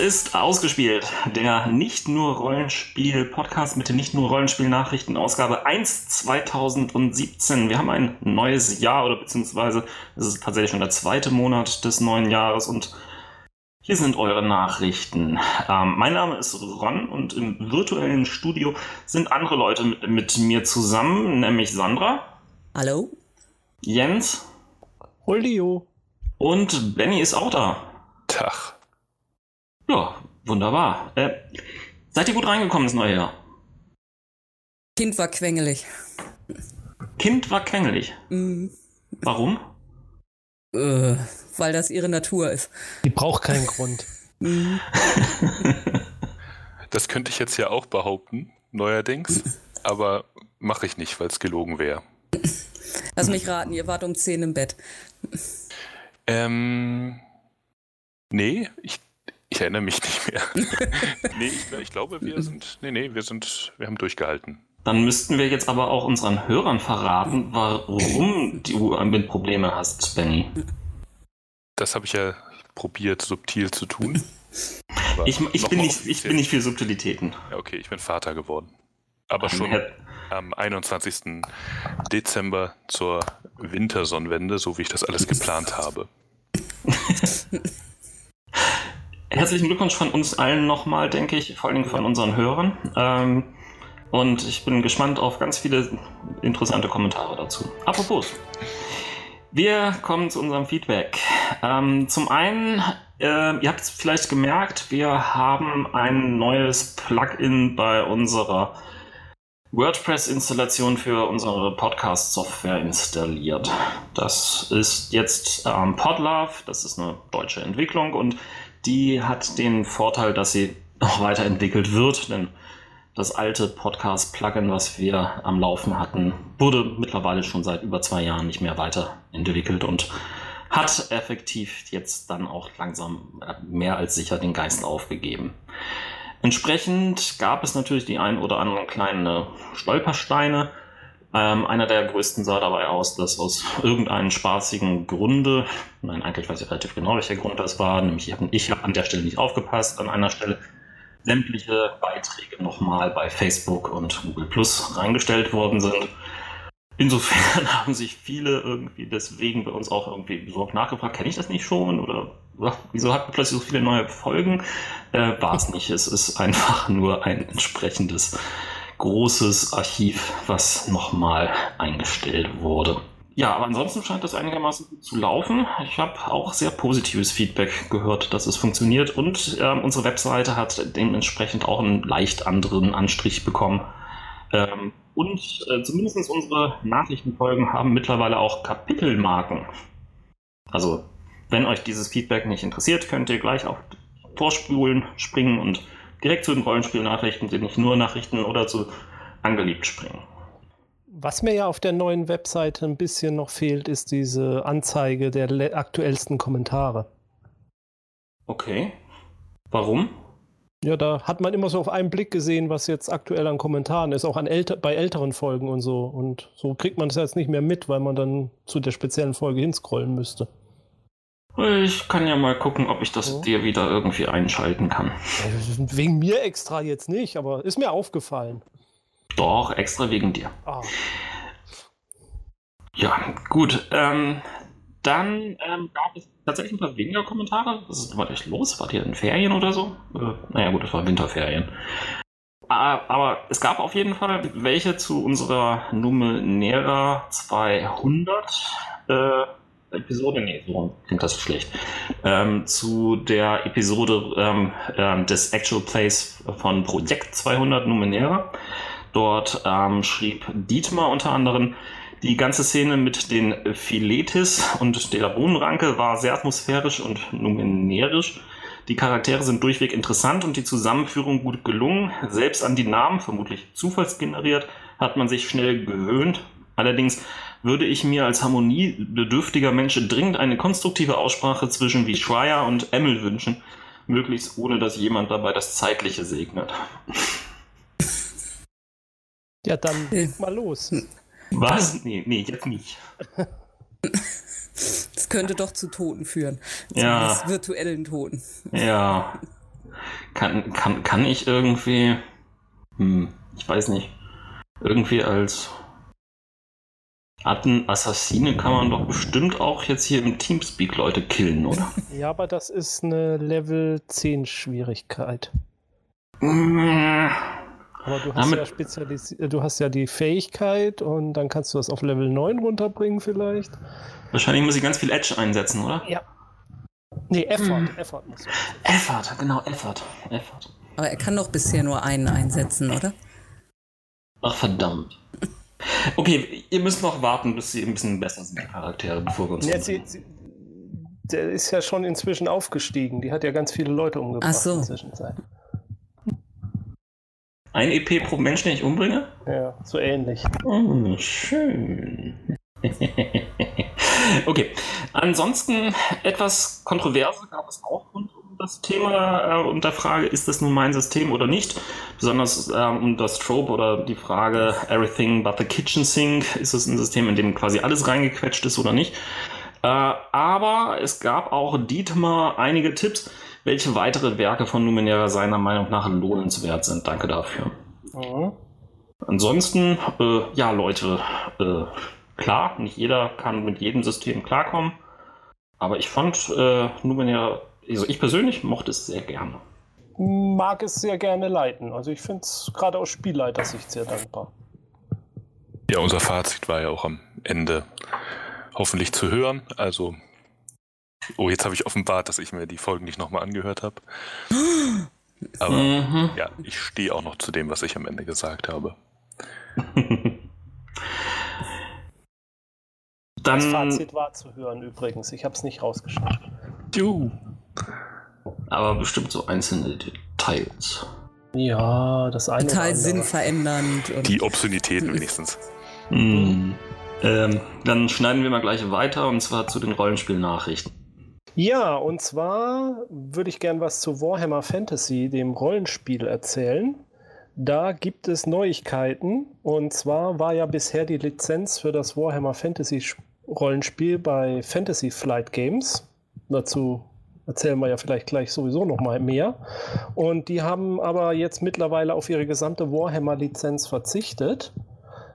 ist ausgespielt. Der nicht nur Rollenspiel Podcast mit den nicht nur Rollenspiel Nachrichten Ausgabe 1 2017. Wir haben ein neues Jahr oder beziehungsweise es ist tatsächlich schon der zweite Monat des neuen Jahres und hier sind eure Nachrichten. Ähm, mein Name ist Ron und im virtuellen Studio sind andere Leute mit, mit mir zusammen, nämlich Sandra. Hallo. Jens. Holdio. Und Benny ist auch da. Tag. Ja, wunderbar. Äh, seid ihr gut reingekommen ins neue Jahr? Kind war quengelig. Kind war quengelig. Mhm. Warum? Äh, weil das ihre Natur ist. Die braucht keinen Grund. Mhm. Das könnte ich jetzt ja auch behaupten, neuerdings. Aber mache ich nicht, weil es gelogen wäre. Lass mich raten, ihr wart um 10 im Bett. Ähm. Nee, ich ich erinnere mich nicht mehr. nee, ich, ich, glaube, wir sind. Nee, nee, wir sind. Wir haben durchgehalten. Dann müssten wir jetzt aber auch unseren Hörern verraten, warum du mit Probleme hast, Benny. Das habe ich ja probiert, subtil zu tun. Ich, ich, bin nicht, ich bin nicht für Subtilitäten. Ja, okay, ich bin Vater geworden. Aber schon am 21. Dezember zur Wintersonnenwende, so wie ich das alles geplant habe. Herzlichen Glückwunsch von uns allen nochmal, denke ich, vor allem von unseren Hörern. Ähm, und ich bin gespannt auf ganz viele interessante Kommentare dazu. Apropos, wir kommen zu unserem Feedback. Ähm, zum einen, äh, ihr habt es vielleicht gemerkt, wir haben ein neues Plugin bei unserer WordPress-Installation für unsere Podcast-Software installiert. Das ist jetzt ähm, Podlove, das ist eine deutsche Entwicklung und die hat den Vorteil, dass sie noch weiterentwickelt wird, denn das alte Podcast-Plugin, was wir am Laufen hatten, wurde mittlerweile schon seit über zwei Jahren nicht mehr weiterentwickelt und hat effektiv jetzt dann auch langsam äh, mehr als sicher den Geist aufgegeben. Entsprechend gab es natürlich die ein oder anderen kleinen Stolpersteine, ähm, einer der größten sah dabei aus, dass aus irgendeinem spaßigen Grunde, nein, eigentlich weiß ich relativ genau, welcher Grund das war, nämlich ich habe ich hab an der Stelle nicht aufgepasst, an einer Stelle sämtliche Beiträge nochmal bei Facebook und Google Plus reingestellt worden sind. Insofern haben sich viele irgendwie deswegen bei uns auch irgendwie besorgt nachgefragt, kenne ich das nicht schon oder wieso hat man plötzlich so viele neue Folgen? Äh, war es nicht. Es ist einfach nur ein entsprechendes großes Archiv, was nochmal eingestellt wurde. Ja, aber ansonsten scheint das einigermaßen gut zu laufen. Ich habe auch sehr positives Feedback gehört, dass es funktioniert und äh, unsere Webseite hat dementsprechend auch einen leicht anderen Anstrich bekommen. Ähm, und äh, zumindest unsere Nachrichtenfolgen haben mittlerweile auch Kapitelmarken. Also, wenn euch dieses Feedback nicht interessiert, könnt ihr gleich auf Vorspulen springen und direkt zu den Rollenspielnachrichten, die nicht nur Nachrichten oder zu angeliebt springen. Was mir ja auf der neuen Webseite ein bisschen noch fehlt, ist diese Anzeige der aktuellsten Kommentare. Okay. Warum? Ja, da hat man immer so auf einen Blick gesehen, was jetzt aktuell an Kommentaren ist, auch an älter bei älteren Folgen und so. Und so kriegt man das jetzt nicht mehr mit, weil man dann zu der speziellen Folge hinscrollen müsste. Ich kann ja mal gucken, ob ich das ja. dir wieder irgendwie einschalten kann. Wegen mir extra jetzt nicht, aber ist mir aufgefallen. Doch, extra wegen dir. Ah. Ja, gut. Ähm, dann ähm, gab es tatsächlich ein paar weniger Kommentare. Was ist war echt los? War hier in Ferien oder so? Äh, naja, gut, das war Winterferien. Ah, aber es gab auf jeden Fall welche zu unserer Numenera 200. Äh, Episode, nee, so klingt das schlecht, ähm, zu der Episode ähm, äh, des Actual Plays von Projekt 200 Numenera. Dort ähm, schrieb Dietmar unter anderem, die ganze Szene mit den Filetis und der Bohnenranke war sehr atmosphärisch und numenerisch. Die Charaktere sind durchweg interessant und die Zusammenführung gut gelungen. Selbst an die Namen, vermutlich zufallsgeneriert, hat man sich schnell gewöhnt. Allerdings würde ich mir als harmoniebedürftiger Mensch dringend eine konstruktive Aussprache zwischen wie Schreier und Emmel wünschen, möglichst ohne dass jemand dabei das Zeitliche segnet. Ja, dann mal los. Was? Nee, nee, jetzt nicht. Das könnte doch zu Toten führen. Ja. virtuellen Toten. Ja. kann, kann, kann ich irgendwie, hm, ich weiß nicht, irgendwie als Atten Assassine kann man doch bestimmt auch jetzt hier im Teamspeak Leute killen, oder? Ja, aber das ist eine Level 10 Schwierigkeit. Aber du hast, ja spezialisiert, du hast ja die Fähigkeit und dann kannst du das auf Level 9 runterbringen vielleicht. Wahrscheinlich muss ich ganz viel Edge einsetzen, oder? Ja. Nee, Effort. Hm. Effort muss Effort, genau, Effort. Effort. Aber er kann doch bisher nur einen einsetzen, oder? Ach, verdammt. Okay, ihr müsst noch warten, bis sie ein bisschen besser sind, die Charaktere, bevor wir uns. Ja, sie, sie, der ist ja schon inzwischen aufgestiegen. Die hat ja ganz viele Leute umgebracht Ach so. in der Zwischenzeit. Ein EP pro Mensch, den ich umbringe? Ja, so ähnlich. Oh, schön. okay. Ansonsten etwas Kontroverse gab es auch rund um das Thema äh, und der Frage, ist das nun mein System oder nicht? Besonders äh, um das Trope oder die Frage Everything but the Kitchen Sink, ist es ein System, in dem quasi alles reingequetscht ist oder nicht? Äh, aber es gab auch Dietmar einige Tipps, welche weitere Werke von Numenera seiner Meinung nach lohnenswert sind. Danke dafür. Mhm. Ansonsten, äh, ja, Leute, äh, klar, nicht jeder kann mit jedem System klarkommen. Aber ich fand äh, Numenera, also ich persönlich mochte es sehr gerne. Mag es sehr gerne leiten. Also ich finde es gerade aus Spielleitersicht sehr dankbar. Ja, unser Fazit war ja auch am Ende hoffentlich zu hören. Also Oh, jetzt habe ich offenbart, dass ich mir die Folgen nicht nochmal angehört habe. Aber mhm. ja, ich stehe auch noch zu dem, was ich am Ende gesagt habe. Dann, das Fazit war zu hören übrigens. Ich habe es nicht rausgeschnitten. Juhu. Aber bestimmt so einzelne Details. Ja, das eine. Total sinnverändernd. Die Obszönitäten wenigstens. Mhm. Ähm, dann schneiden wir mal gleich weiter und zwar zu den Rollenspielnachrichten. Ja, und zwar würde ich gern was zu Warhammer Fantasy, dem Rollenspiel, erzählen. Da gibt es Neuigkeiten. Und zwar war ja bisher die Lizenz für das Warhammer Fantasy Rollenspiel bei Fantasy Flight Games. Dazu erzählen wir ja vielleicht gleich sowieso noch mal mehr. Und die haben aber jetzt mittlerweile auf ihre gesamte Warhammer-Lizenz verzichtet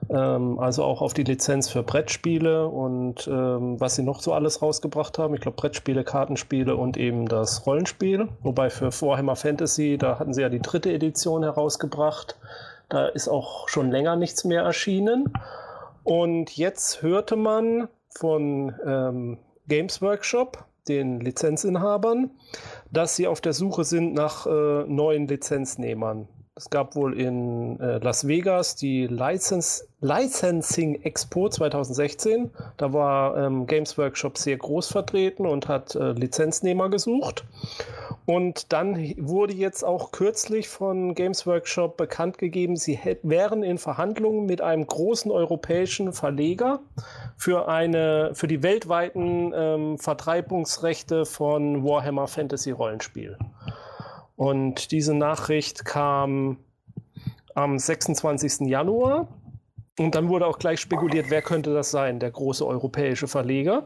ähm, also auch auf die Lizenz für Brettspiele und ähm, was sie noch so alles rausgebracht haben. Ich glaube Brettspiele, Kartenspiele und eben das Rollenspiel. Wobei für Warhammer Fantasy, da hatten sie ja die dritte Edition herausgebracht. Da ist auch schon länger nichts mehr erschienen. Und jetzt hörte man von ähm, Games Workshop, den Lizenzinhabern, dass sie auf der Suche sind nach äh, neuen Lizenznehmern. Es gab wohl in äh, Las Vegas die License, Licensing Expo 2016. Da war ähm, Games Workshop sehr groß vertreten und hat äh, Lizenznehmer gesucht. Und dann wurde jetzt auch kürzlich von Games Workshop bekannt gegeben, sie wären in Verhandlungen mit einem großen europäischen Verleger für, eine, für die weltweiten ähm, Vertreibungsrechte von Warhammer Fantasy Rollenspiel. Und diese Nachricht kam am 26. Januar. Und dann wurde auch gleich spekuliert, wer könnte das sein, der große europäische Verleger.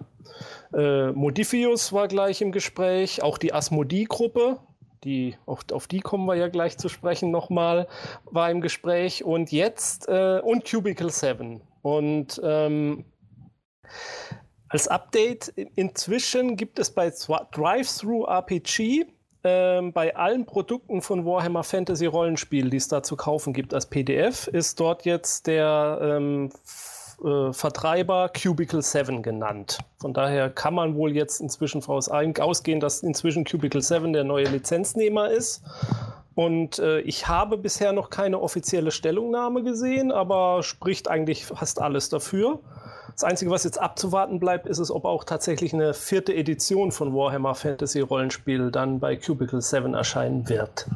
Äh, Modifius war gleich im Gespräch, auch die Asmodee-Gruppe, die, auf, auf, die kommen wir ja gleich zu sprechen nochmal, war im Gespräch. Und jetzt, äh, und Cubicle 7. Und ähm, als Update, inzwischen gibt es bei Drive-Thru RPG ähm, bei allen Produkten von Warhammer Fantasy Rollenspiel, die es da zu kaufen gibt als PDF, ist dort jetzt der ähm, äh, Vertreiber Cubicle 7 genannt. Von daher kann man wohl jetzt inzwischen ausgehen, dass inzwischen Cubicle 7 der neue Lizenznehmer ist. Und äh, ich habe bisher noch keine offizielle Stellungnahme gesehen, aber spricht eigentlich fast alles dafür. Das Einzige, was jetzt abzuwarten bleibt, ist es, ob auch tatsächlich eine vierte Edition von Warhammer Fantasy Rollenspiel dann bei Cubicle 7 erscheinen wird.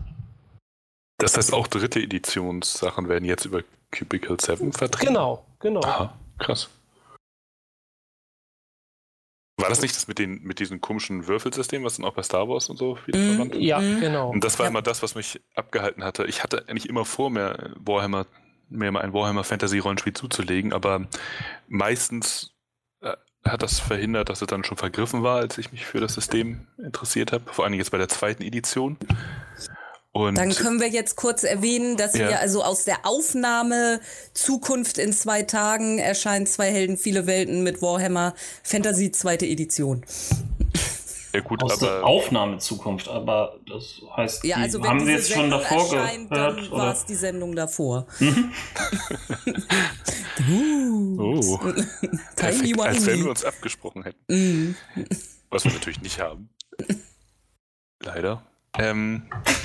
Das heißt, auch dritte Editionssachen werden jetzt über Cubicle 7 vertreten? Genau, genau. Aha, krass. War das nicht das mit, den, mit diesem komischen Würfelsystem, was dann auch bei Star Wars und so wieder mm, verwandt Ja, mhm. genau. Und das war ja. immer das, was mich abgehalten hatte. Ich hatte eigentlich immer vor, mir Warhammer mir mal ein Warhammer Fantasy Rollenspiel zuzulegen, aber meistens äh, hat das verhindert, dass es dann schon vergriffen war, als ich mich für das System interessiert habe. Vor allem jetzt bei der zweiten Edition. Und Dann können wir jetzt kurz erwähnen, dass Ja. wir also aus der Aufnahme Zukunft in zwei Tagen erscheint zwei Helden, viele Welten mit Warhammer Fantasy zweite Edition. ja gut, Aus der aber Aufnahmezukunft, aber das heißt, Ja, also haben Sie jetzt schon Sendung davor erscheint, gehört? dann war Oder? es die Sendung davor. oh, perfekt, als wenn wir uns abgesprochen hätten. Mm. Was wir natürlich nicht haben. Leider. Ähm,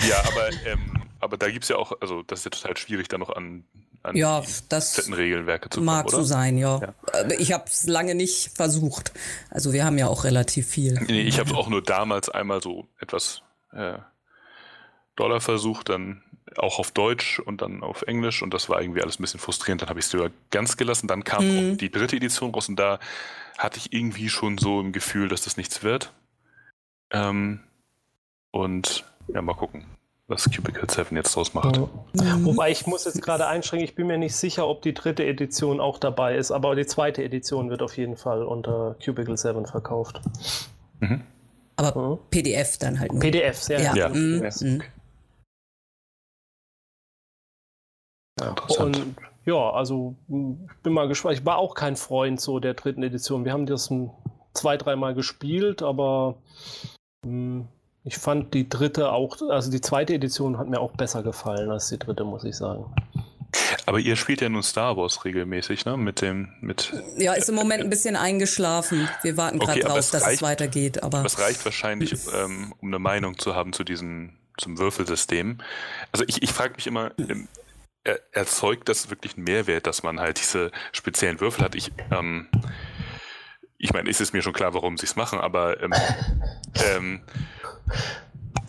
ja, aber, ähm, aber da gibt es ja auch, also das ist ja total schwierig, da noch an, an Ja, die Regelwerke zu kommen, mag so sein, ja. Ja. Aber ich habe es lange nicht versucht. Also wir haben ja auch relativ viel. Nee, ich habe es auch nur damals einmal so etwas äh, doller versucht, dann auch auf Deutsch und dann auf Englisch und das war irgendwie alles ein bisschen frustrierend. Dann habe ich es lieber ganz gelassen. Dann kam auch die dritte Edition raus und da hatte ich irgendwie schon so im Gefühl, dass das nichts wird. Ähm, und ja, mal gucken, was Cubicle 7 jetzt draus macht. Mhm. Wobei ich muss jetzt gerade einschränken, ich bin mir nicht sicher, ob die dritte Edition auch dabei ist, aber die zweite Edition wird auf jeden Fall unter Cubicle 7 verkauft. Mhm. Aber Mhm. PDF dann halt nur. PDFs, ja. Ja. Ja. Mhm. Ja. Mhm. Ja. Interessant. Und ja, also ich bin mal gespannt. Ich war auch kein Freund so der dritten Edition. Wir haben das zwei, dreimal gespielt, aber mh, ich fand die dritte auch, also die zweite Edition hat mir auch besser gefallen als die dritte, muss ich sagen. Aber ihr spielt ja nun Star Wars regelmäßig, ne? Mit dem, mit. Ja, ist im Moment ein bisschen eingeschlafen. Wir warten gerade Okay, drauf, es dass reicht- es weitergeht. Aber Das reicht wahrscheinlich, ähm, um eine Meinung zu haben zu diesem, zum Würfelsystem. Also ich, ich frage mich immer, ähm, er, erzeugt das wirklich einen Mehrwert, dass man halt diese speziellen Würfel hat? Ich, ähm, ich meine, ist es mir schon klar, warum sie es machen, aber ähm, ähm,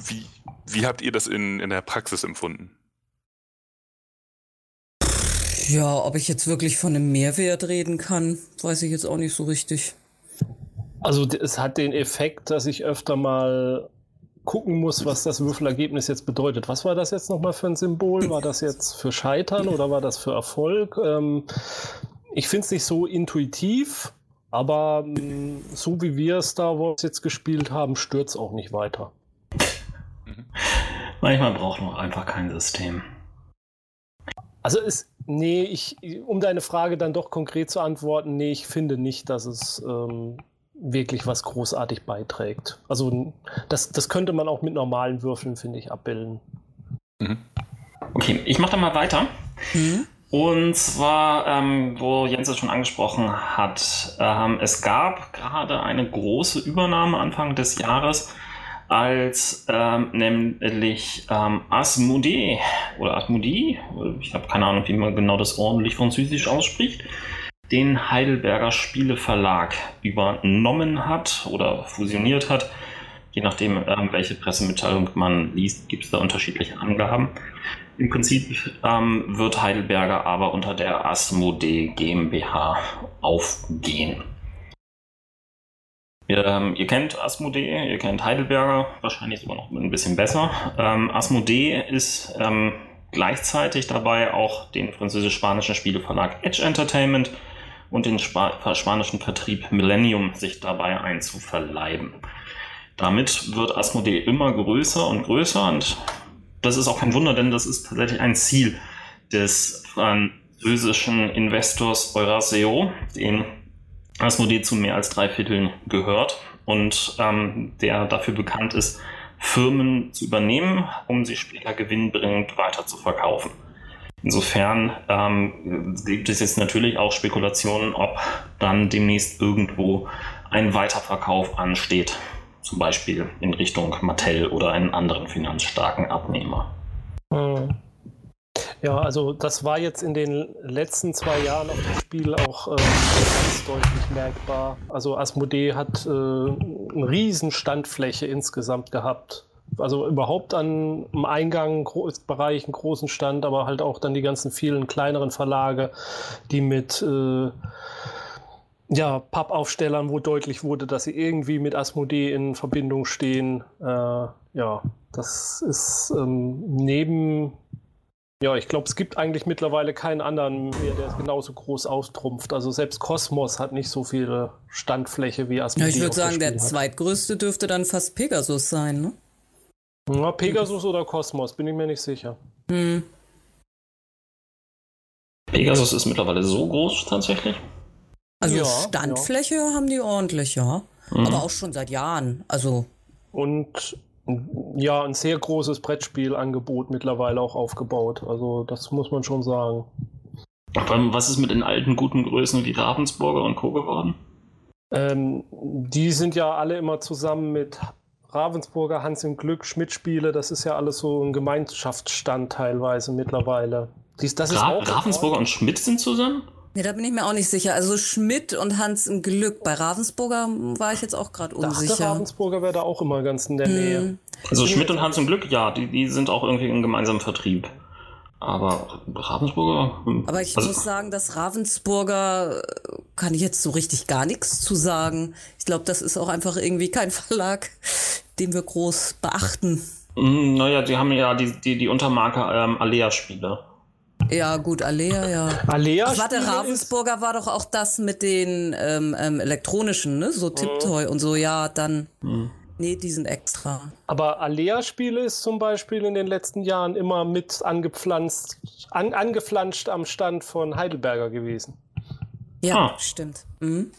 wie, wie habt ihr das in, in der Praxis empfunden? ja, ob ich jetzt wirklich von einem Mehrwert reden kann, weiß ich jetzt auch nicht so richtig. Also es hat den Effekt, dass ich öfter mal gucken muss, was das Würfelergebnis jetzt bedeutet. Was war das jetzt nochmal für ein Symbol? War das jetzt für Scheitern oder war das für Erfolg? Ähm, ich finde es nicht so intuitiv, aber mh, so wie wir Star Wars jetzt gespielt haben, stört es auch nicht weiter. Manchmal braucht man einfach kein System. Also es, nee, ich, um deine Frage dann doch konkret zu antworten, nee, ich finde nicht, dass es ähm, wirklich was großartig beiträgt. Also das, das könnte man auch mit normalen Würfeln, finde ich, abbilden. Okay, ich mache dann mal weiter. Hm? Und zwar, ähm, wo Jens es schon angesprochen hat, ähm, es gab gerade eine große Übernahme Anfang des Jahres, als ähm, nämlich ähm, Asmodee oder Asmodee, ich habe keine Ahnung, wie man genau das ordentlich französisch ausspricht, den Heidelberger Spieleverlag übernommen hat oder fusioniert hat. Je nachdem, ähm, welche Pressemitteilung man liest, gibt es da unterschiedliche Angaben. Im Prinzip ähm, wird Heidelberger aber unter der Asmodee GmbH aufgehen. Ihr, ähm, ihr kennt Asmodee, ihr kennt Heidelberger, wahrscheinlich sogar noch ein bisschen besser. Ähm, Asmodee ist ähm, gleichzeitig dabei auch den französisch-spanischen Spieleverlag Edge Entertainment und den Spa spanischen Vertrieb Millennium sich dabei einzuverleiben. Damit wird Asmodee immer größer und größer und das ist auch kein Wunder, denn das ist tatsächlich ein Ziel des französischen Investors Euraseo, den Asmodee zu mehr als drei Vierteln gehört und ähm, der dafür bekannt ist, Firmen zu übernehmen, um sie später gewinnbringend weiter zu verkaufen. Insofern ähm, gibt es jetzt natürlich auch Spekulationen, ob dann demnächst irgendwo ein Weiterverkauf ansteht. Zum Beispiel in Richtung Mattel oder einen anderen finanzstarken Abnehmer. Hm. Ja, also das war jetzt in den letzten zwei Jahren auf dem Spiel auch äh, ganz deutlich merkbar. Also Asmodee hat äh, eine riesen Standfläche insgesamt gehabt. Also überhaupt an im Eingang Bereich einen großen Stand, aber halt auch dann die ganzen vielen kleineren Verlage, die mit äh, ja, Pappaufstellern, wo deutlich wurde, dass sie irgendwie mit Asmodee in Verbindung stehen. Äh, ja, das ist ähm, neben ja, ich glaube, es gibt eigentlich mittlerweile keinen anderen mehr, der es genauso groß austrumpft. Also selbst Cosmos hat nicht so viel Standfläche wie Ja, Asmodee. ich würde sagen, der hat. zweitgrößte dürfte dann fast Pegasus sein, ne? Ja, Pegasus oder Kosmos, bin ich mir nicht sicher. Hm. Pegasus ist mittlerweile so groß tatsächlich. Also Ja, Standfläche haben die ordentlich, ja. Mhm. Aber auch schon seit Jahren. Also, Und ja, ein sehr großes Brettspielangebot mittlerweile auch aufgebaut. Also das muss man schon sagen. Allem, was ist mit den alten guten Größen wie Ravensburger und Co. geworden? Ähm, die sind ja alle immer zusammen mit Ravensburger, Hans im Glück, Schmidt-Spiele. Das ist ja alles so ein Gemeinschaftsstand teilweise mittlerweile. Dies, das ist Ra auch Ravensburger und Schmidt sind zusammen? Nee, da bin ich mir auch nicht sicher. Also Schmidt und Hans im Glück. Bei Ravensburger war ich jetzt auch gerade dachte, unsicher. Ravensburger wäre da auch immer ganz in der Nähe. Hm. Also Schmidt und Hans im Glück, ja, die, die sind auch irgendwie im gemeinsamen Vertrieb. Aber Ravensburger. hm, Aber ich also, muss sagen, dass Ravensburger äh, kann ich jetzt so richtig gar nichts zu sagen. Ich glaube, das ist auch einfach irgendwie kein Verlag, den wir groß beachten. hm, Naja, die haben ja die, die, die Untermarke ähm, Alea-Spiele. Ja, gut, Alea, ja. Alea Ach, warte, Spiele ist- Ravensburger war doch auch das mit den ähm, ähm, elektronischen, ne? So Tiptoy und so, ja, dann. Nee, die sind extra. Aber Alea-Spiele ist zum Beispiel in den letzten Jahren immer mit angepflanzt, an, angeflanscht am Stand von Heidelberger gewesen. Ja, Ah. stimmt. Mhm.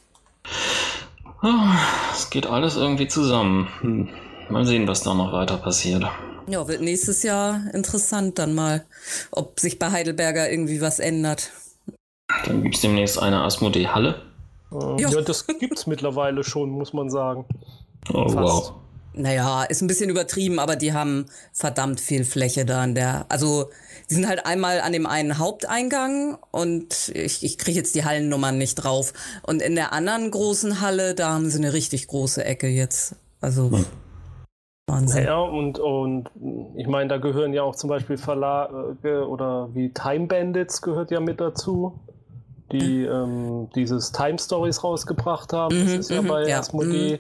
Es geht alles irgendwie zusammen. Hm. Mal sehen, was da noch weiter passiert. Ja, wird nächstes Jahr interessant dann mal, ob sich bei Heidelberger irgendwie was ändert. Dann gibt es demnächst eine Asmodee-Halle. Äh, Ja. Ja, das gibt's mittlerweile schon, muss man sagen. Oh, Fast. wow. Naja, ist ein bisschen übertrieben, aber die haben verdammt viel Fläche da an der. Also, die sind halt einmal an dem einen Haupteingang und ich, ich kriege jetzt die Hallennummern nicht drauf. Und in der anderen großen Halle, da haben sie eine richtig große Ecke jetzt. Also, Wahnsinn. Ja, und, und ich meine, da gehören ja auch zum Beispiel Verlage oder wie Time Bandits gehört ja mit dazu, die ähm, dieses Time Stories rausgebracht haben. das Mhm, ist ja mhm, bei ja, Asmodee.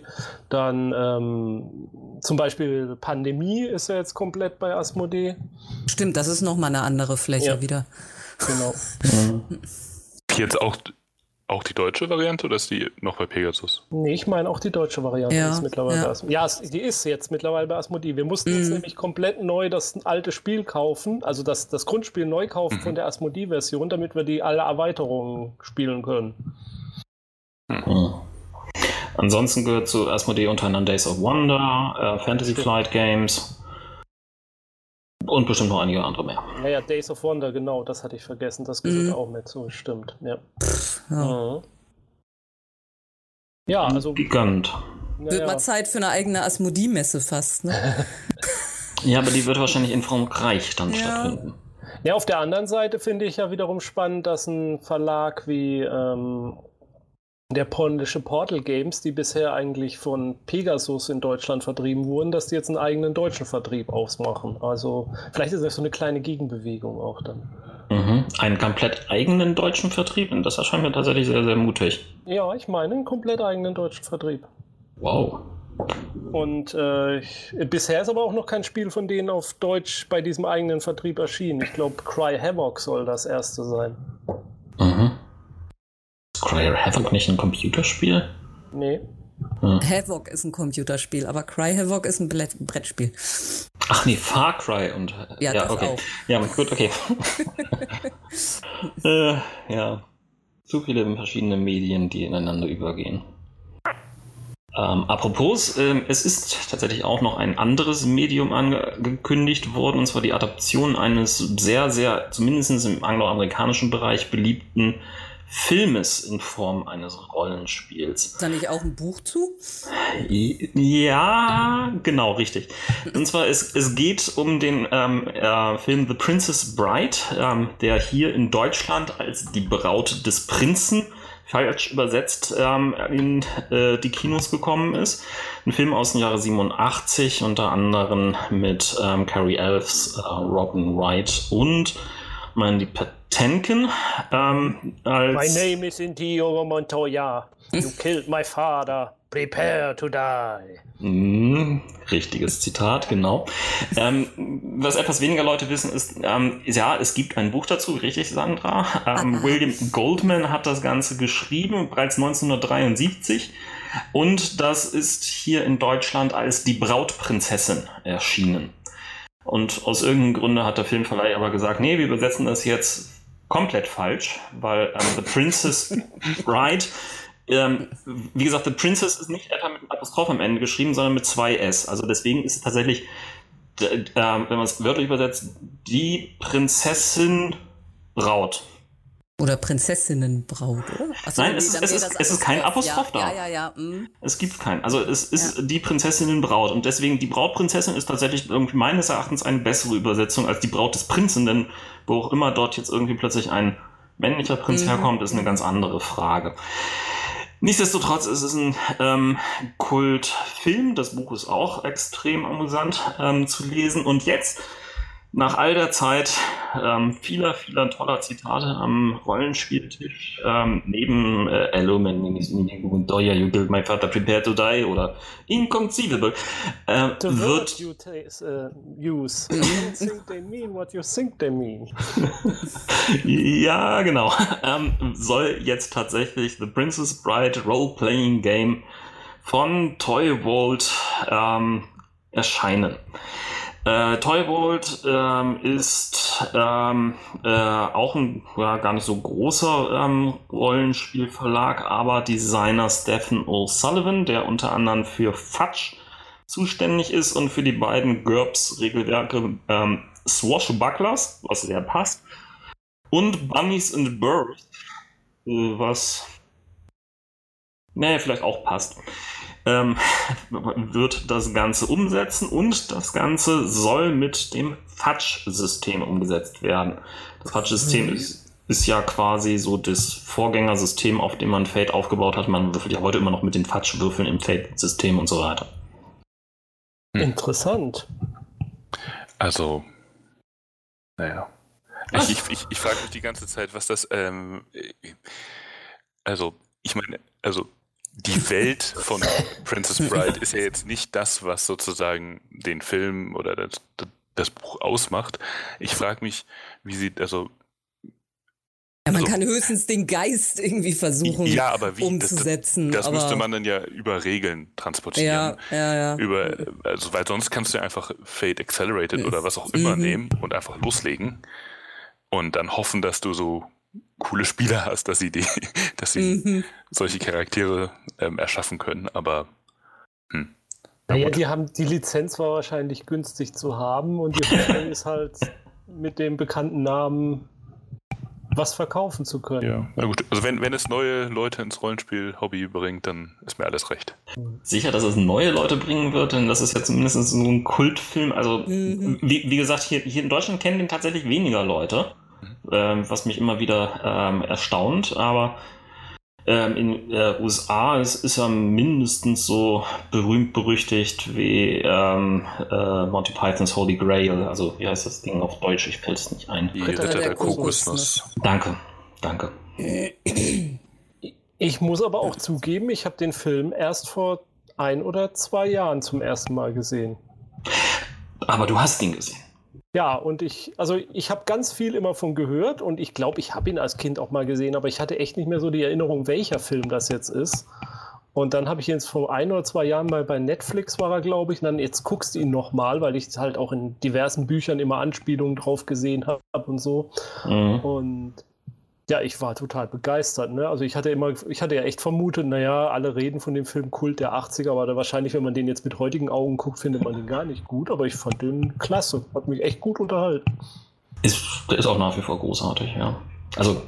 Dann ähm, zum Beispiel Pandemie ist ja jetzt komplett bei Asmodee. Stimmt, das ist nochmal eine andere Fläche Ja. wieder. Genau. Jetzt auch, auch die deutsche Variante oder ist die noch bei Pegasus? Nee, ich meine auch die deutsche Variante Ja, ist mittlerweile ja. bei Asmodee. Ja, die ist jetzt mittlerweile bei Asmodee. Wir mussten jetzt Mhm. nämlich komplett neu das alte Spiel kaufen, also das, das Grundspiel neu kaufen Mhm. von der Asmodee-Version, damit wir die alle Erweiterungen spielen können. Hm. Ansonsten gehört zu Asmodee unter anderem Days of Wonder, äh, Fantasy Flight Games und bestimmt noch einige andere mehr. Naja, Days of Wonder, genau, das hatte ich vergessen. Das gehört Mhm. auch mit, so stimmt. Ja, Ja. mhm. ja also. Gigant. Wird Naja, mal Zeit für eine eigene Asmodee-Messe fast, ne? Ja, aber die wird wahrscheinlich in Frankreich dann Ja. stattfinden. ja, auf der anderen Seite finde ich ja wiederum spannend, dass ein Verlag wie ähm, der polnische Portal Games, die bisher eigentlich von Pegasus in Deutschland vertrieben wurden, dass die jetzt einen eigenen deutschen Vertrieb ausmachen. Also vielleicht ist das so eine kleine Gegenbewegung auch dann. Mhm. Einen komplett eigenen deutschen Vertrieb, und das erscheint mir tatsächlich sehr, sehr mutig. Ja, ich meine einen komplett eigenen deutschen Vertrieb. Wow. Und äh, bisher ist aber auch noch kein Spiel von denen auf Deutsch bei diesem eigenen Vertrieb erschienen. Ich glaube, Cry Havoc soll das erste sein. Mhm. Ist Cry Havoc nicht ein Computerspiel? Nee. Havoc ist ein Computerspiel, aber Cry Havoc ist ein Brett Brettspiel. Ach nee, Far Cry und. Ja, das okay. auch. Ja, gut, okay. äh, ja. Zu viele verschiedene Medien, die ineinander übergehen. Ähm, apropos, ähm, es ist tatsächlich auch noch ein anderes Medium angekündigt worden, und zwar die Adaption eines sehr, sehr, zumindest im angloamerikanischen Bereich beliebten Filmes in Form eines Rollenspiels. Ist da nicht auch ein Buch zu? Ja, genau, richtig. Und zwar, es, es geht um den ähm, äh, Film The Princess Bride, ähm, der hier in Deutschland als die Braut des Prinzen falsch übersetzt ähm, in äh, die Kinos gekommen ist. Ein Film aus dem Jahre 87, unter anderem mit ähm, Carrie Elves, äh, Robin Wright und Mandy Patinkin ähm, als My name is Intio Montoya. You killed my father. Prepare to die. Mm, richtiges Zitat, genau. ähm, was etwas weniger Leute wissen, ist, ähm, ja, es gibt ein Buch dazu, richtig, Sandra? Ähm, William Goldman hat das Ganze geschrieben, bereits 1973. Und das ist hier in Deutschland als Die Brautprinzessin erschienen. Und aus irgendeinem Grunde hat der Filmverleih aber gesagt, nee, wir übersetzen das jetzt komplett falsch, weil ähm, The Princess Bride, ähm, wie gesagt, The Princess ist nicht etwa mit einem Apostroph am Ende geschrieben, sondern mit zwei S. Also deswegen ist es tatsächlich, äh, wenn man es wörtlich übersetzt, die Prinzessin Braut. Oder Prinzessinnenbraut, oder? Achso, Nein, es, ist, es, ist, es ist kein Apostroph ja, da. Ja, ja, ja. Mm. Es gibt keinen. Also es ist ja. die Prinzessinnenbraut. Und deswegen die Brautprinzessin ist tatsächlich irgendwie meines Erachtens eine bessere Übersetzung als die Braut des Prinzen. Denn wo auch immer dort jetzt irgendwie plötzlich ein männlicher Prinz mhm. herkommt, ist eine ganz andere Frage. Nichtsdestotrotz ist es ein ähm, Kultfilm. Das Buch ist auch extrem amüsant ähm, zu lesen. Und jetzt nach all der Zeit ähm, vieler, vieler toller Zitate am Rollenspieltisch, ähm, neben äh, Hello, my name is Doya, you killed my father, prepare to die oder Inconceivable, äh, wird... you uh, use, think they mean what you think they mean. ja, genau. Ähm, soll jetzt tatsächlich The Princess Bride Role-Playing Game von Toy Vault ähm, erscheinen. Äh, Toybolt ähm, ist ähm, äh, auch ein ja, gar nicht so großer ähm, Rollenspielverlag, aber Designer Stephen O'Sullivan, der unter anderem für Fudge zuständig ist und für die beiden GURPS-Regelwerke ähm, Swashbucklers, was sehr passt, und Bunnies and Birds, äh, was naja, vielleicht auch passt ähm, wird das Ganze umsetzen und das Ganze soll mit dem Fudge-System umgesetzt werden. Das Fudge-System mhm. ist, ist ja quasi so das Vorgängersystem, auf dem man Fate aufgebaut hat. Man würfelt ja heute immer noch mit den Fudge-Würfeln im Fate-System und so weiter. Hm. Interessant. Also, naja. Ich, ich, ich, ich frage mich die ganze Zeit, was das, ähm, also, ich meine, also die Welt von Princess Bride ist ja jetzt nicht das, was sozusagen den Film oder das, das Buch ausmacht. Ich frage mich, wie sie, also. Ja, man also, kann höchstens den Geist irgendwie versuchen ja, aber wie, umzusetzen. Das, das aber müsste man dann ja über Regeln transportieren. Ja, ja, ja. Über, also, weil sonst kannst du ja einfach Fate Accelerated oder was auch immer mhm. nehmen und einfach loslegen und dann hoffen, dass du so coole Spieler hast, dass sie die, dass sie mhm. solche Charaktere ähm, erschaffen können, aber hm. Naja, die haben die Lizenz war wahrscheinlich günstig zu haben und die Hoffnung ist halt mit dem bekannten Namen was verkaufen zu können. Ja, na gut. Also wenn, wenn es neue Leute ins Rollenspiel-Hobby bringt, dann ist mir alles recht. Sicher, dass es neue Leute bringen wird, denn das ist ja zumindest so ein Kultfilm. Also, mhm. wie, wie gesagt, hier, hier in Deutschland kennen den tatsächlich weniger Leute ähm, was mich immer wieder ähm, erstaunt. Aber ähm, in den äh, USA ist, ist er mindestens so berühmt berüchtigt wie ähm, äh, Monty Pythons Holy Grail. Also wie heißt das Ding auf Deutsch? Ich fällt es nicht ein. Die Ritter, Ritter der, der Kokosnuss. Danke, danke. Ich muss aber auch zugeben, ich habe den Film erst vor ein oder zwei Jahren zum ersten Mal gesehen. Aber du hast ihn gesehen. Ja, und ich, also ich habe ganz viel immer von gehört und ich glaube, ich habe ihn als Kind auch mal gesehen, aber ich hatte echt nicht mehr so die Erinnerung, welcher Film das jetzt ist. Und dann habe ich ihn jetzt vor ein oder zwei Jahren mal bei Netflix war er, glaube ich, und dann jetzt guckst du ihn nochmal, weil ich halt auch in diversen Büchern immer Anspielungen drauf gesehen habe und so. Mhm. Und ja, ich war total begeistert. Ne? Also ich hatte immer, ich hatte ja echt vermutet, naja, alle reden von dem Film Kult der 80er, aber wahrscheinlich, wenn man den jetzt mit heutigen Augen guckt, findet man den gar nicht gut. Aber ich fand den klasse. Hat mich echt gut unterhalten. Ist, der ist auch nach wie vor großartig, ja. Also.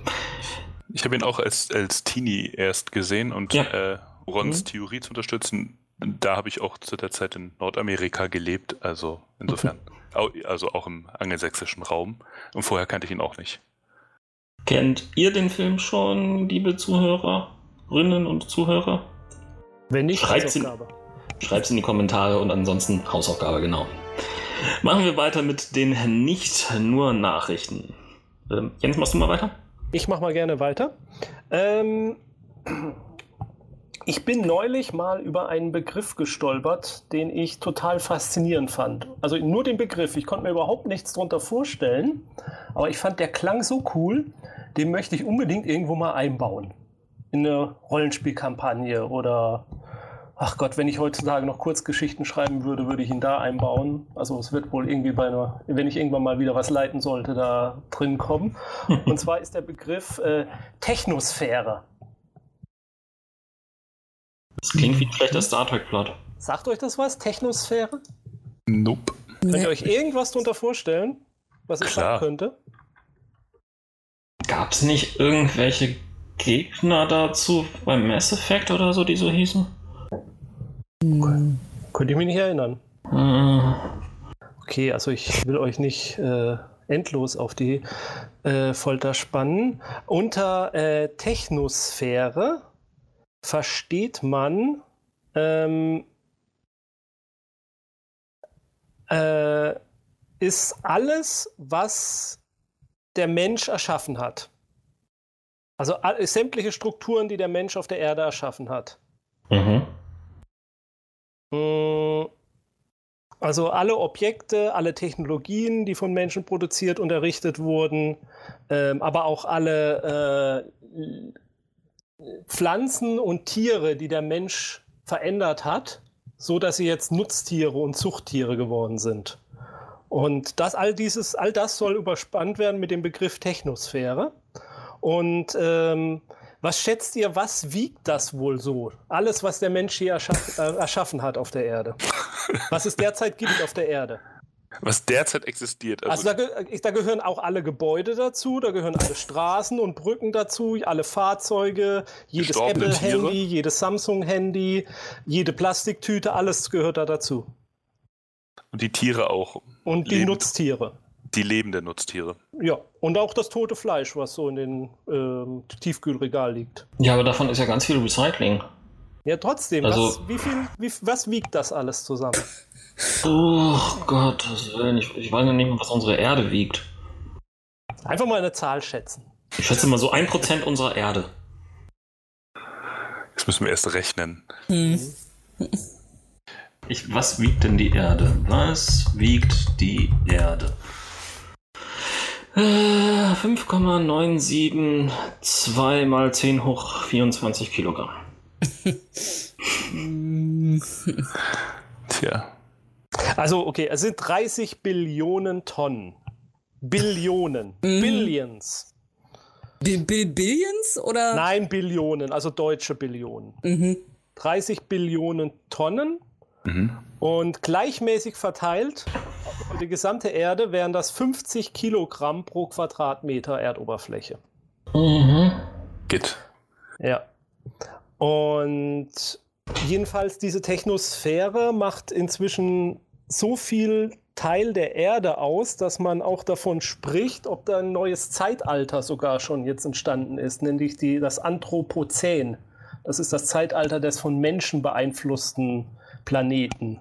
Ich habe ihn auch als, als Teenie erst gesehen und ja. äh, Rons mhm. Theorie zu unterstützen, da habe ich auch zu der Zeit in Nordamerika gelebt, also insofern. Also auch im angelsächsischen Raum. Und vorher kannte ich ihn auch nicht. Kennt ihr den Film schon, liebe Zuhörerinnen und Zuhörer? Wenn nicht, schreibt es in, in die Kommentare und ansonsten Hausaufgabe, genau. Machen wir weiter mit den nicht nur Nachrichten. Ähm, Jens, machst du mal weiter? Ich mach mal gerne weiter. Ähm, ich bin neulich mal über einen Begriff gestolpert, den ich total faszinierend fand. Also nur den Begriff. Ich konnte mir überhaupt nichts darunter vorstellen, aber ich fand, der klang so cool, den möchte ich unbedingt irgendwo mal einbauen. In eine Rollenspielkampagne oder ach Gott, wenn ich heutzutage noch Kurzgeschichten schreiben würde, würde ich ihn da einbauen. Also es wird wohl irgendwie bei einer, wenn ich irgendwann mal wieder was leiten sollte, da drin kommen. Und zwar ist der Begriff äh, Technosphäre. Das klingt wie ein schlechter Star Trek-Plot. Sagt euch das was? Technosphäre? Nope. Könnt ihr euch irgendwas darunter vorstellen, was ich Klar. sagen könnte? Gab es nicht irgendwelche Gegner dazu beim Mass Effect oder so, die so hießen? Könnte ich mich nicht erinnern. Hm. Okay, also ich will euch nicht äh, endlos auf die äh, Folter spannen. Unter äh, Technosphäre versteht man ähm, äh, ist alles, was der Mensch erschaffen hat. Also sämtliche Strukturen, die der Mensch auf der Erde erschaffen hat. Mhm. Mm, Also alle Objekte, alle Technologien, die von Menschen produziert und errichtet wurden, ähm, aber auch alle äh, Pflanzen und Tiere, die der Mensch verändert hat, so dass sie jetzt Nutztiere und Zuchttiere geworden sind. Und das, all, dieses, all das soll überspannt werden mit dem Begriff Technosphäre. Und ähm, was schätzt ihr, was wiegt das wohl so? Alles, was der Mensch hier erschaff, äh, erschaffen hat auf der Erde. Was es derzeit gibt auf der Erde. Was derzeit existiert. Also Also, da, ge da gehören auch alle Gebäude dazu, da gehören alle Straßen und Brücken dazu, alle Fahrzeuge, jedes. Apple-Handy, jedes Samsung-Handy, jede Plastiktüte, alles gehört da dazu. Und die Tiere auch. Und die Lebend. Nutztiere. Die lebenden Nutztiere. Ja, und auch das tote Fleisch, was so in den ähm, Tiefkühlregal liegt. Ja, aber davon ist ja ganz viel Recycling. Ja, trotzdem, Also- was, wie viel, wie, was wiegt das alles zusammen? Oh Gott, ich, ich weiß ja nicht mehr, was unsere Erde wiegt. Einfach mal eine Zahl schätzen. Ich schätze mal so ein Prozent unserer Erde. Jetzt müssen wir erst rechnen. Hm. Ich, was wiegt denn die Erde? Was wiegt die Erde? Äh, 5,972 mal 10 hoch 24 Kilogramm. Tja. Also, okay, es sind 30 Billionen Tonnen. Billionen. Billions. Bi- Bi- Billions oder? Nein, Billionen, also deutsche Billionen. Mhm. 30 Billionen Tonnen Mhm. und gleichmäßig verteilt auf die gesamte Erde wären das 50 Kilogramm pro Quadratmeter Erdoberfläche. Mhm. Geht. Ja. Und jedenfalls diese Technosphäre macht inzwischen so viel Teil der Erde aus, dass man auch davon spricht, ob da ein neues Zeitalter sogar schon jetzt entstanden ist, nämlich die, das Anthropozän. Das ist das Zeitalter des von Menschen beeinflussten Planeten.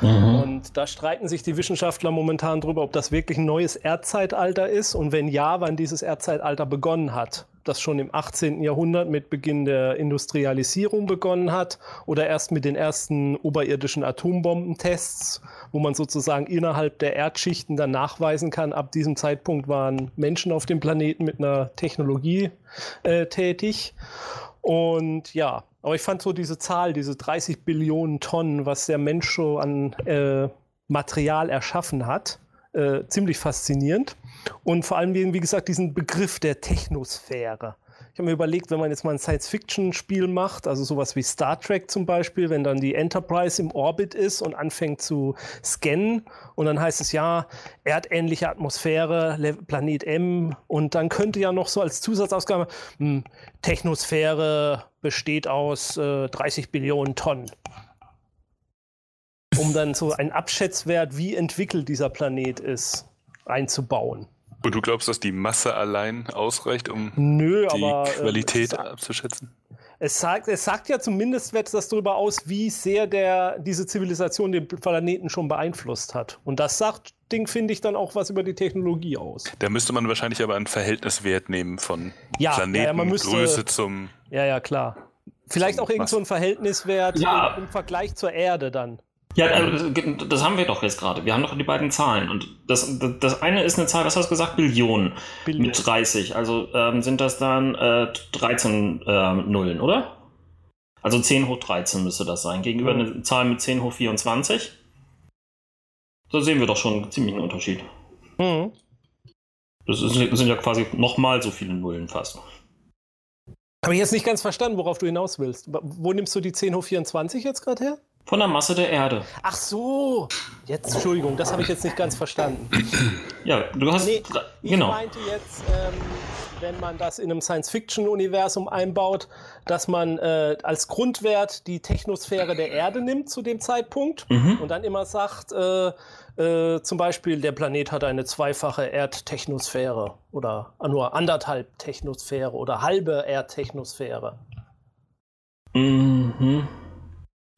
Mhm. Und da streiten sich die Wissenschaftler momentan drüber, ob das wirklich ein neues Erdzeitalter ist und wenn ja, wann dieses Erdzeitalter begonnen hat. Das schon im 18. Jahrhundert mit Beginn der Industrialisierung begonnen hat oder erst mit den ersten oberirdischen Atombombentests, wo man sozusagen innerhalb der Erdschichten dann nachweisen kann, ab diesem Zeitpunkt waren Menschen auf dem Planeten mit einer Technologie äh, tätig. Und ja, aber ich fand so diese Zahl, diese 30 Billionen Tonnen, was der Mensch so an äh, Material erschaffen hat, äh, ziemlich faszinierend. Und vor allem, wie, wie gesagt, diesen Begriff der Technosphäre. Ich habe mir überlegt, wenn man jetzt mal ein Science-Fiction-Spiel macht, also sowas wie Star Trek zum Beispiel, wenn dann die Enterprise im Orbit ist und anfängt zu scannen und dann heißt es ja, erdähnliche Atmosphäre, Le Planet M und dann könnte ja noch so als Zusatzausgabe, hm, Technosphäre besteht aus äh, 30 Billionen Tonnen. Um dann so einen Abschätzwert, wie entwickelt dieser Planet ist, einzubauen. Und du glaubst, dass die Masse allein ausreicht, um Nö, die aber äh, Qualität es, abzuschätzen? es, sagt, es sagt ja zumindest etwas darüber aus, wie sehr der, diese Zivilisation den Planeten schon beeinflusst hat. Und das sagt, Ding finde ich dann auch was über die Technologie aus. Da müsste man wahrscheinlich aber einen Verhältniswert nehmen von Ja, ja, ja, Planetengröße zum. Ja, ja, klar. Vielleicht auch irgend so ein Verhältniswert Ja. im, im Vergleich zur Erde dann. Ja, äh, das haben wir doch jetzt gerade. Wir haben doch die beiden Zahlen. Und das, das eine ist eine Zahl, was hast du gesagt? Billionen. Billionen. Mit 30. Also ähm, sind das dann äh, 13 ähm, Nullen, oder? Also 10 hoch 13 müsste das sein. Gegenüber Mhm. eine Zahl mit 10 hoch 24. Da sehen wir doch schon einen ziemlichen Unterschied. Mhm. Das, ist, das sind ja quasi nochmal so viele Nullen fast. Habe ich jetzt nicht ganz verstanden, worauf du hinaus willst. Wo nimmst du die 10 hoch 24 jetzt gerade her? Von der Masse der Erde. Ach so. Jetzt, Entschuldigung, das habe ich jetzt nicht ganz verstanden. Ja, du hast. Nee, Ich genau. meinte jetzt, ähm, wenn man das in einem Science-Fiction-Universum einbaut, dass man äh, als Grundwert die Technosphäre der Erde nimmt zu dem Zeitpunkt Mhm. und dann immer sagt, äh, äh, zum Beispiel, der Planet hat eine zweifache Erdtechnosphäre oder nur anderthalb Technosphäre oder halbe Erdtechnosphäre. Mhm.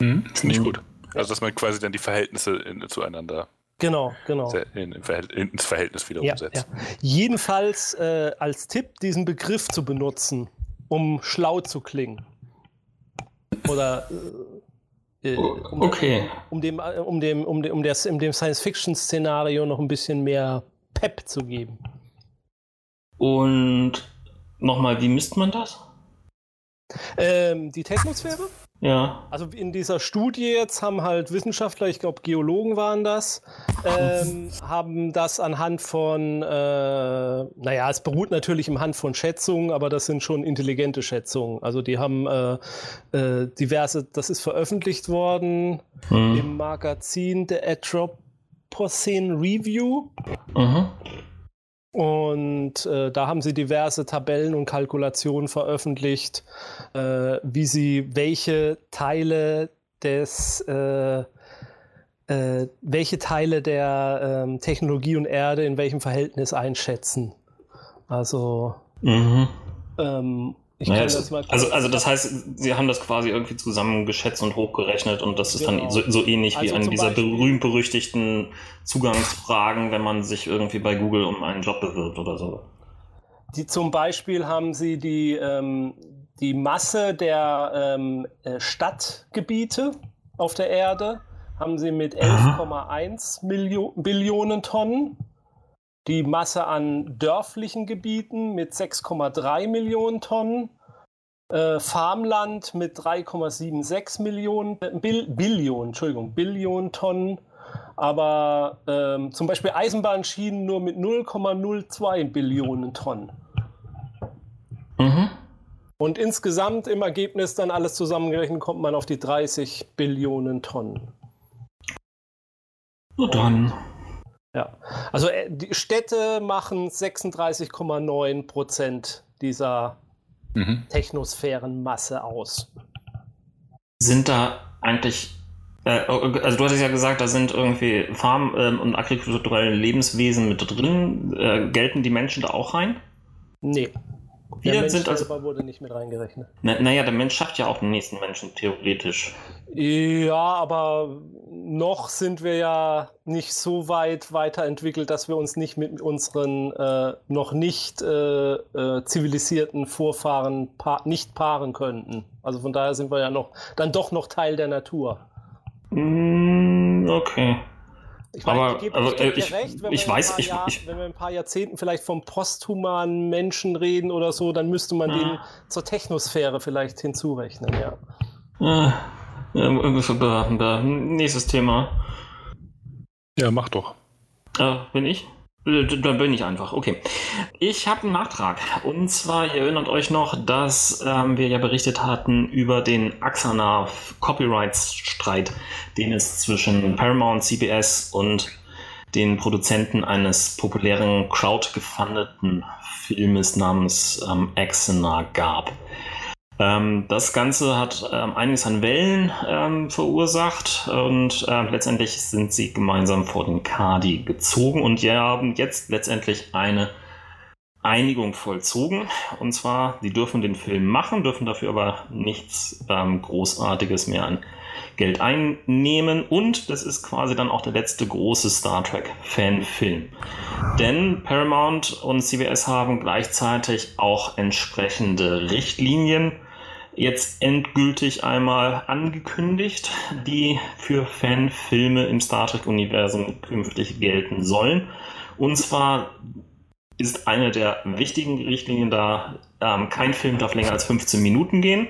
Hm? Finde ich Mhm. gut. Also, dass man quasi dann die Verhältnisse in, zueinander Genau, genau. in, in ins Verhältnis wieder Ja, umsetzt. ja. Jedenfalls äh, als Tipp, diesen Begriff zu benutzen, um schlau zu klingen. Oder äh, äh, um, Okay. um dem, äh, um dem, um dem, um der, um dem Science-Fiction-Szenario noch ein bisschen mehr Pep zu geben. Und nochmal, wie misst man das? Ähm, die Technosphäre? Ja. Also in dieser Studie jetzt haben halt Wissenschaftler, ich glaube Geologen waren das, ähm, haben das anhand von, äh, naja, es beruht natürlich im Hand von Schätzungen, aber das sind schon intelligente Schätzungen. Also die haben äh, äh, diverse, das ist veröffentlicht worden Mhm. im Magazin The Anthropocene Review. Mhm. Und äh, da haben sie diverse Tabellen und Kalkulationen veröffentlicht, äh, wie sie welche Teile des äh, äh, welche Teile der ähm, Technologie und Erde in welchem Verhältnis einschätzen. Also Mhm. ähm, ich Naja, kann das mal also, also das heißt, sie haben das quasi irgendwie zusammengeschätzt und hochgerechnet und das ist Genau. dann so, so ähnlich wie Also eine zum dieser berühmt-berüchtigten Zugangsfragen, wenn man sich irgendwie bei Google um einen Job bewirbt oder so. Die, zum Beispiel haben sie die, ähm, die Masse der ähm, äh, Stadtgebiete auf der Erde haben sie mit 11,1 Millio Billionen Tonnen. Die Masse an dörflichen Gebieten mit 6,3 Millionen Tonnen. Äh, Farmland mit 3,76 Millionen, äh, Bill, Billionen, Entschuldigung, Billionen Tonnen. Aber ähm, zum Beispiel Eisenbahnschienen nur mit 0,02 Billionen Tonnen. Mhm. Und insgesamt im Ergebnis dann alles zusammengerechnet kommt man auf die 30 Billionen Tonnen. Na dann. Ja. Also äh, die Städte machen 36,9 Prozent dieser Mhm. Technosphärenmasse aus. Sind da eigentlich, äh, also du hattest ja gesagt, da sind irgendwie Farm- ähm, und agrikulturelle Lebenswesen mit drin. Äh, gelten die Menschen da auch rein? Nee. Wir der Mensch sind also- selber wurde nicht mit reingerechnet. Na, naja, der Mensch schafft ja auch den nächsten Menschen, theoretisch. Ja, aber noch sind wir ja nicht so weit weiterentwickelt, dass wir uns nicht mit unseren äh, noch nicht äh, äh, zivilisierten Vorfahren pa nicht paaren könnten. Also von daher sind wir ja noch dann doch noch Teil der Natur. Mm, okay. Ich Aber, ich gebe also, ich geb äh, dir ich- recht, wenn, ich wir weiß, paar ich- Jahr, ich- wenn wir in ein paar Jahrzehnten vielleicht vom posthumanen Menschen reden oder so, dann müsste man Ah. den zur Technosphäre vielleicht hinzurechnen, ja. Äh, da- da- nächstes Thema. Ja, mach doch. Äh, bin ich? Äh, Da bin ich einfach, okay. Ich habe einen Nachtrag. Und zwar, ihr erinnert euch noch, dass ähm, wir ja berichtet hatten über den Axana Copyrights-Streit, den es zwischen Paramount, CBS und den Produzenten eines populären crowdgefundeten Filmes namens ähm, Axana gab. Ähm, das Ganze hat ähm, einiges an Wellen ähm, verursacht und äh, letztendlich sind sie gemeinsam vor den Kadi gezogen und die haben jetzt letztendlich eine Einigung vollzogen. Und zwar, sie dürfen den Film machen, dürfen dafür aber nichts ähm, Großartiges mehr an Geld einnehmen. Und das ist quasi dann auch der letzte große Star Trek-Fanfilm. Denn Paramount und CBS haben gleichzeitig auch entsprechende Richtlinien jetzt endgültig einmal angekündigt, die für Fanfilme im Star Trek-Universum künftig gelten sollen. Und zwar ist eine der wichtigen Richtlinien da, ähm, kein Film darf länger als 15 Minuten gehen.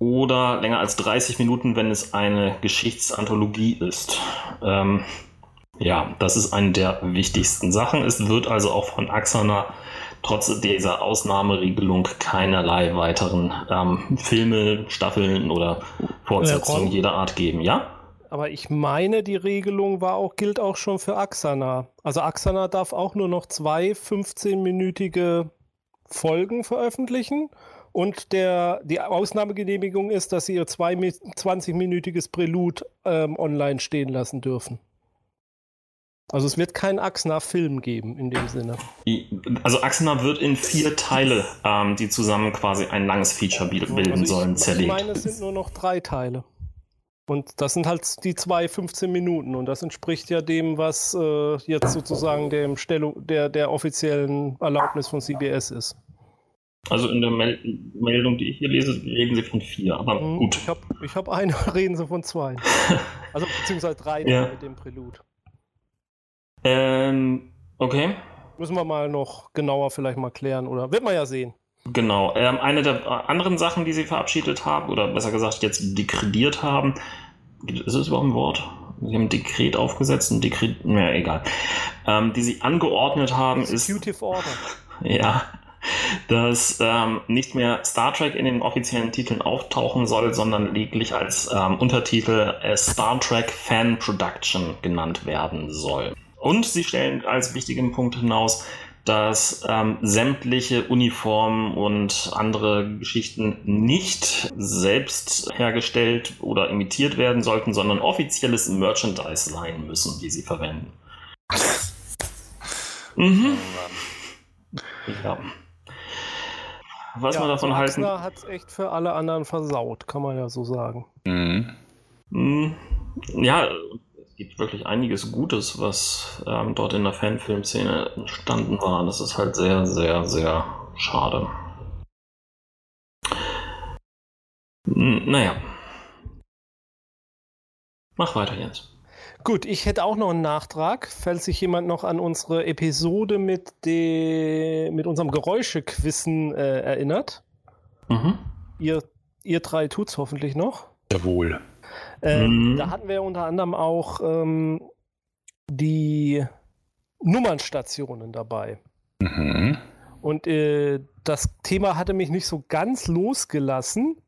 oder länger als 30 Minuten, wenn es eine Geschichtsanthologie ist. Ähm, ja, das ist eine der wichtigsten Sachen. Es wird also auch von Axana trotz dieser Ausnahmeregelung keinerlei weiteren ähm, Filme, Staffeln oder Fortsetzungen jeder Art geben, ja? Aber ich meine, die Regelung war auch, gilt auch schon für Axana. Also Axana darf auch nur noch zwei 15-minütige Folgen veröffentlichen. Und der, die Ausnahmegenehmigung ist, dass sie ihr 20-minütiges Prälud ähm, online stehen lassen dürfen. Also es wird keinen Axner-Film geben in dem Sinne. Also Axner wird in vier Teile, ähm, die zusammen quasi ein langes Feature bilden also ich, sollen, zerlegt. Ich meine, es sind nur noch drei Teile. Und das sind halt die zwei 15 Minuten. Und das entspricht ja dem, was äh, jetzt sozusagen dem Stellung, der, der offiziellen Erlaubnis von CBS ist. Also in der Mel Meldung, die ich hier lese, reden sie von vier, aber mhm, gut. Ich habe ich hab eine, reden sie von zwei. Also beziehungsweise drei ja. mit dem Prälud. Ähm, okay. Müssen wir mal noch genauer vielleicht mal klären oder wird man ja sehen. Genau. Ähm, eine der anderen Sachen, die sie verabschiedet haben, oder besser gesagt jetzt dekrediert haben, ist es überhaupt ein Wort? Sie haben ein Dekret aufgesetzt, ein Dekret, naja, egal. Ähm, die sie angeordnet haben, Executive ist. Order. Ja. Dass ähm, nicht mehr Star Trek in den offiziellen Titeln auftauchen soll, sondern lediglich als ähm, Untertitel äh, Star Trek Fan Production genannt werden soll. Und sie stellen als wichtigen Punkt hinaus, dass ähm, sämtliche Uniformen und andere Geschichten nicht selbst hergestellt oder imitiert werden sollten, sondern offizielles Merchandise sein müssen, die sie verwenden. Mhm. Ja. Was ja, man davon halten. hat es echt für alle anderen versaut, kann man ja so sagen. Mhm. mhm. Ja, gibt wirklich einiges Gutes, was ähm, dort in der Fanfilmszene entstanden war. Das ist halt sehr, sehr, sehr schade. N naja. Mach weiter, Jens. Gut, ich hätte auch noch einen Nachtrag, falls sich jemand noch an unsere Episode mit, de, mit unserem Geräuschequissen äh, erinnert. Mhm. Ihr, ihr drei tut's hoffentlich noch. Jawohl. Äh, mhm. Da hatten wir unter anderem auch ähm, die Nummernstationen dabei. Mhm. Und äh, das Thema hatte mich nicht so ganz losgelassen.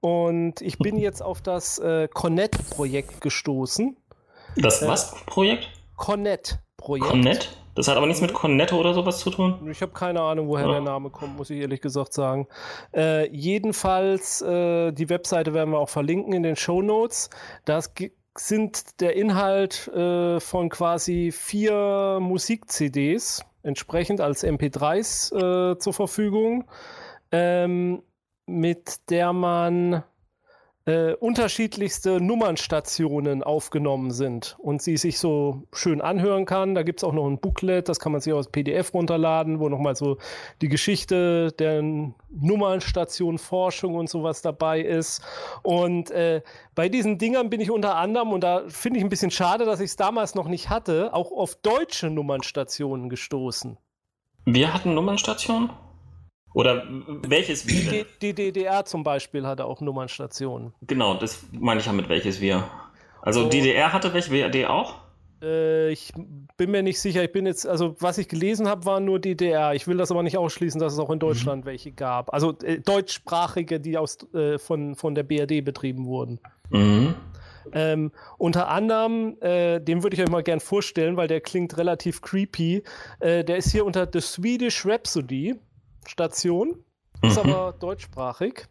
Und ich bin jetzt auf das äh, Connect-Projekt gestoßen. Das äh, was Projekt? Das hat aber nichts mit Cornetto oder sowas zu tun? Ich habe keine Ahnung, woher ja. der Name kommt, muss ich ehrlich gesagt sagen. Äh, jedenfalls, äh, die Webseite werden wir auch verlinken in den Show Notes. Das sind der Inhalt äh, von quasi vier Musik-CDs, entsprechend als MP3s äh, zur Verfügung, ähm, mit der man äh, unterschiedlichste Nummernstationen aufgenommen sind und sie sich so schön anhören kann. Da gibt es auch noch ein Booklet, das kann man sich aus PDF runterladen, wo nochmal so die Geschichte der Nummernstation, Forschung und sowas dabei ist. Und äh, bei diesen Dingern bin ich unter anderem, und da finde ich ein bisschen schade, dass ich es damals noch nicht hatte, auch auf deutsche Nummernstationen gestoßen. Wir hatten Nummernstationen? Oder welches wir? Die, die DDR zum Beispiel hatte auch Nummernstationen. Genau, das meine ich ja mit welches wir. Also oh. DDR hatte welche, WRD auch? Äh, ich bin mir nicht sicher. Ich bin jetzt, also was ich gelesen habe, war nur DDR. Ich will das aber nicht ausschließen, dass es auch in Deutschland mhm. welche gab. Also äh, deutschsprachige, die aus, äh, von, von der BRD betrieben wurden. Mhm. Ähm, unter anderem, äh, den würde ich euch mal gern vorstellen, weil der klingt relativ creepy. Äh, der ist hier unter The Swedish Rhapsody. Station, ist mhm. aber deutschsprachig.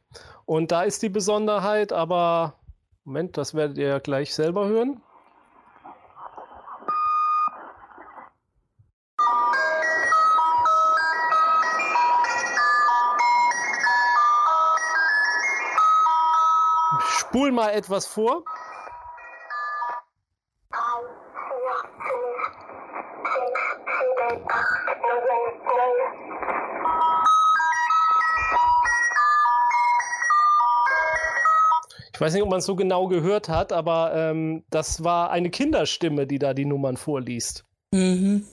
Und da ist die Besonderheit, aber Moment, das werdet ihr ja gleich selber hören. Spul mal etwas vor. Weiß nicht, ob man es so genau gehört hat, aber ähm, das war eine Kinderstimme, die da die Nummern vorliest. Mhm.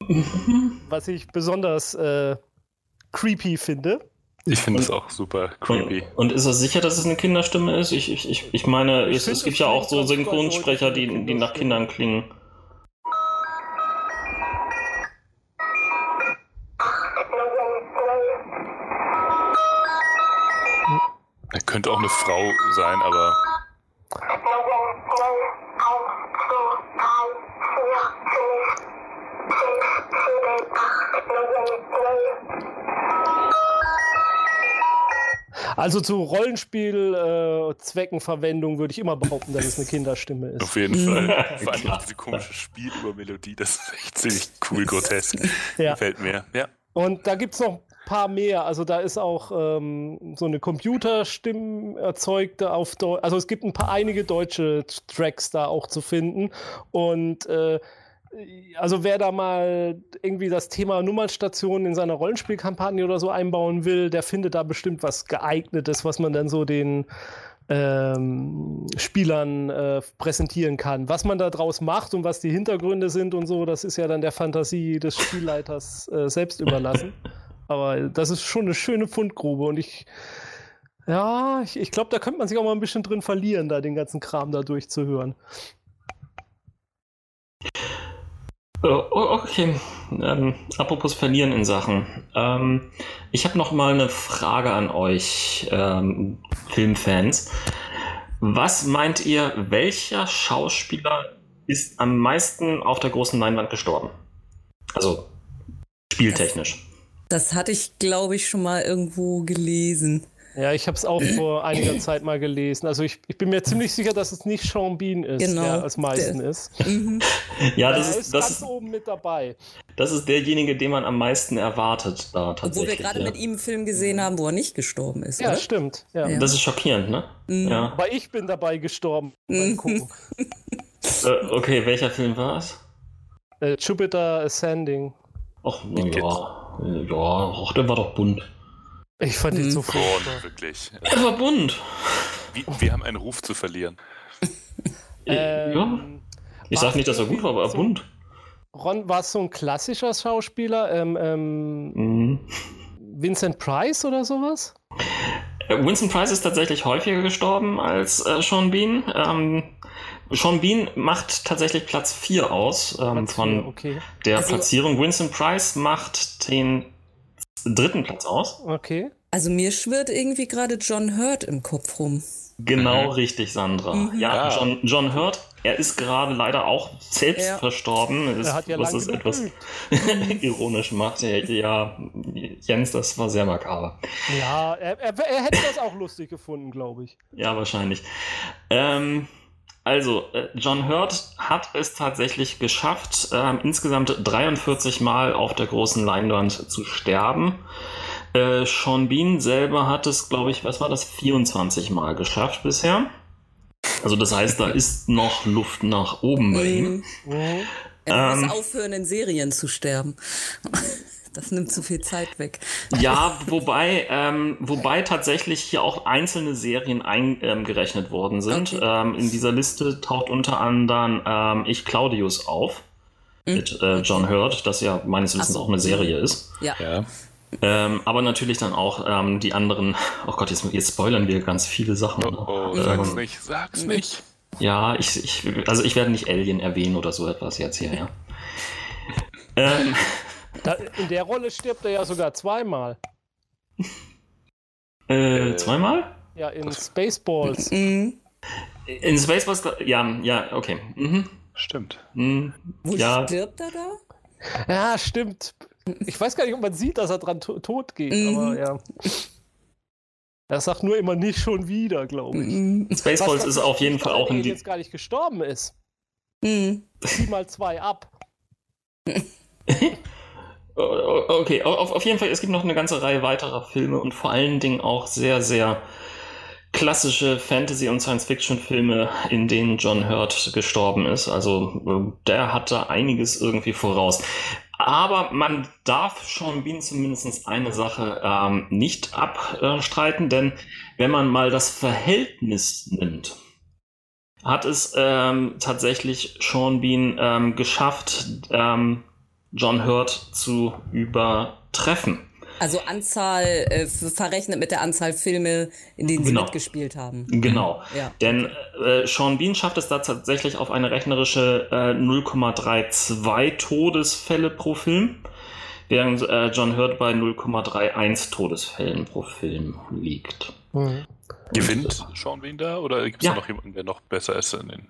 Was ich besonders äh, creepy finde. Ich finde es auch super creepy. Und, und, ist er sicher, dass es eine Kinderstimme ist? Ich, ich, ich, ich meine, ich es, es gibt ja auch so Synchronsprecher, die, die nach Kindern klingen. Könnte auch eine Frau sein, aber. Also zu Rollenspielzweckenverwendung äh, würde ich immer behaupten, dass es eine Kinderstimme ist. Auf jeden Fall. Vor allem diese komische Spielübermelodie, das ist echt ziemlich cool, grotesk. Ja. Gefällt mir. Ja. Und da gibt es noch paar mehr. Also da ist auch ähm, so eine Computerstimme erzeugte auf Deutsch. Also es gibt ein paar einige deutsche Tracks da auch zu finden. Und äh, also wer da mal irgendwie das Thema Nummernstationen in seiner Rollenspielkampagne oder so einbauen will, der findet da bestimmt was geeignetes, was man dann so den ähm, Spielern äh, präsentieren kann. Was man da draus macht und was die Hintergründe sind und so, das ist ja dann der Fantasie des Spielleiters äh, selbst überlassen. Aber das ist schon eine schöne Fundgrube und ich, ja, ich, ich glaube, da könnte man sich auch mal ein bisschen drin verlieren, da den ganzen Kram da durchzuhören. Oh, okay, ähm, apropos verlieren in Sachen. Ähm, ich habe noch mal eine Frage an euch, ähm, Filmfans. Was meint ihr, welcher Schauspieler ist am meisten auf der großen Leinwand gestorben? Also spieltechnisch. Das hatte ich, glaube ich, schon mal irgendwo gelesen. Ja, ich habe es auch vor einiger Zeit mal gelesen. Also ich, ich bin mir ziemlich sicher, dass es nicht Sean Bean ist, genau. der als meisten der. ist. Mhm. Ja, das ist, ist das ganz ist, oben mit dabei. Das ist derjenige, den man am meisten erwartet da tatsächlich. Obwohl wir gerade ja. mit ihm einen Film gesehen haben, wo er nicht gestorben ist. Ja, oder? stimmt. Ja. Das ist schockierend, ne? Mhm. Ja. Aber ich bin dabei gestorben beim Gucken. äh, okay, welcher Film war es? Äh, Jupiter Ascending. Ach, ja. Ja, ach, der war doch bunt. Ich fand ihn so hm. wirklich. Er war bunt. Wir, wir haben einen Ruf zu verlieren. ähm, ja. Ich sag nicht, dass er gut war, aber er so, bunt. Ron, war so ein klassischer Schauspieler? Ähm, ähm, mhm. Vincent Price oder sowas? Äh, Vincent Price ist tatsächlich häufiger gestorben als äh, Sean Bean. Ähm, Sean Bean macht tatsächlich Platz 4 aus ähm, Platz von vier, okay. der also, Platzierung. Vincent Price macht den dritten Platz aus. Okay. Also mir schwirrt irgendwie gerade John Hurt im Kopf rum. Genau mhm. richtig, Sandra. Mhm. Ja, John, John Hurt, er ist gerade leider auch selbst ja. verstorben. Ist, er hat ja was es etwas ironisch macht. Ja, Jens, das war sehr makaber. Ja, er, er, er hätte das auch lustig gefunden, glaube ich. Ja, wahrscheinlich. Ähm, also, äh, John Hurt hat es tatsächlich geschafft, äh, insgesamt 43 Mal auf der großen Leinwand zu sterben. Äh, Sean Bean selber hat es, glaube ich, was war das, 24 Mal geschafft bisher. Also das heißt, da ist noch Luft nach oben bei ihm. Mhm. Er muss ähm, aufhören, in Serien zu sterben. Das nimmt zu viel Zeit weg. Ja, wobei, ähm, wobei tatsächlich hier auch einzelne Serien eingerechnet ähm, worden sind. Okay. Ähm, in dieser Liste taucht unter anderem ähm, Ich Claudius auf. Mhm. Mit äh, John Hurt, das ja meines Wissens so. auch eine Serie ist. Ja. ja. Ähm, aber natürlich dann auch ähm, die anderen. Oh Gott, jetzt, jetzt spoilern wir ganz viele Sachen. Oh, oh sag's nicht, sag's nicht. Ja, ich, ich, also ich werde nicht Alien erwähnen oder so etwas jetzt hier, ja. ähm, in der Rolle stirbt er ja sogar zweimal. Äh, zweimal? Ja, in Spaceballs. Mhm. In Spaceballs, ja, ja, okay. Mhm. Stimmt. Mhm. Wo ja. stirbt er da? Ja, stimmt. Ich weiß gar nicht, ob man sieht, dass er dran to tot geht, mhm. aber ja. Er sagt nur immer nicht schon wieder, glaube ich. Mhm. Spaceballs was, was ist auf jeden Fall auch in die. jetzt gar nicht gestorben ist. Mhm. Zieh mal zwei ab. Okay, auf, auf jeden Fall, es gibt noch eine ganze Reihe weiterer Filme und vor allen Dingen auch sehr, sehr klassische Fantasy- und Science-Fiction-Filme, in denen John Hurt gestorben ist. Also äh, der hatte einiges irgendwie voraus. Aber man darf Sean Bean zumindest eine Sache ähm, nicht abstreiten, denn wenn man mal das Verhältnis nimmt, hat es ähm, tatsächlich Sean Bean ähm, geschafft, ähm, John Hurt zu übertreffen. Also Anzahl äh, verrechnet mit der Anzahl Filme, in denen sie Genau. mitgespielt haben. Genau. Ja. Denn äh, Sean Bean schafft es da tatsächlich auf eine rechnerische äh, 0,32 Todesfälle pro Film, während äh, John Hurt bei 0,31 Todesfällen pro Film liegt. Mhm. Gewinnt Sean Bean da oder gibt es Ja. da noch jemanden, der noch besser ist in den.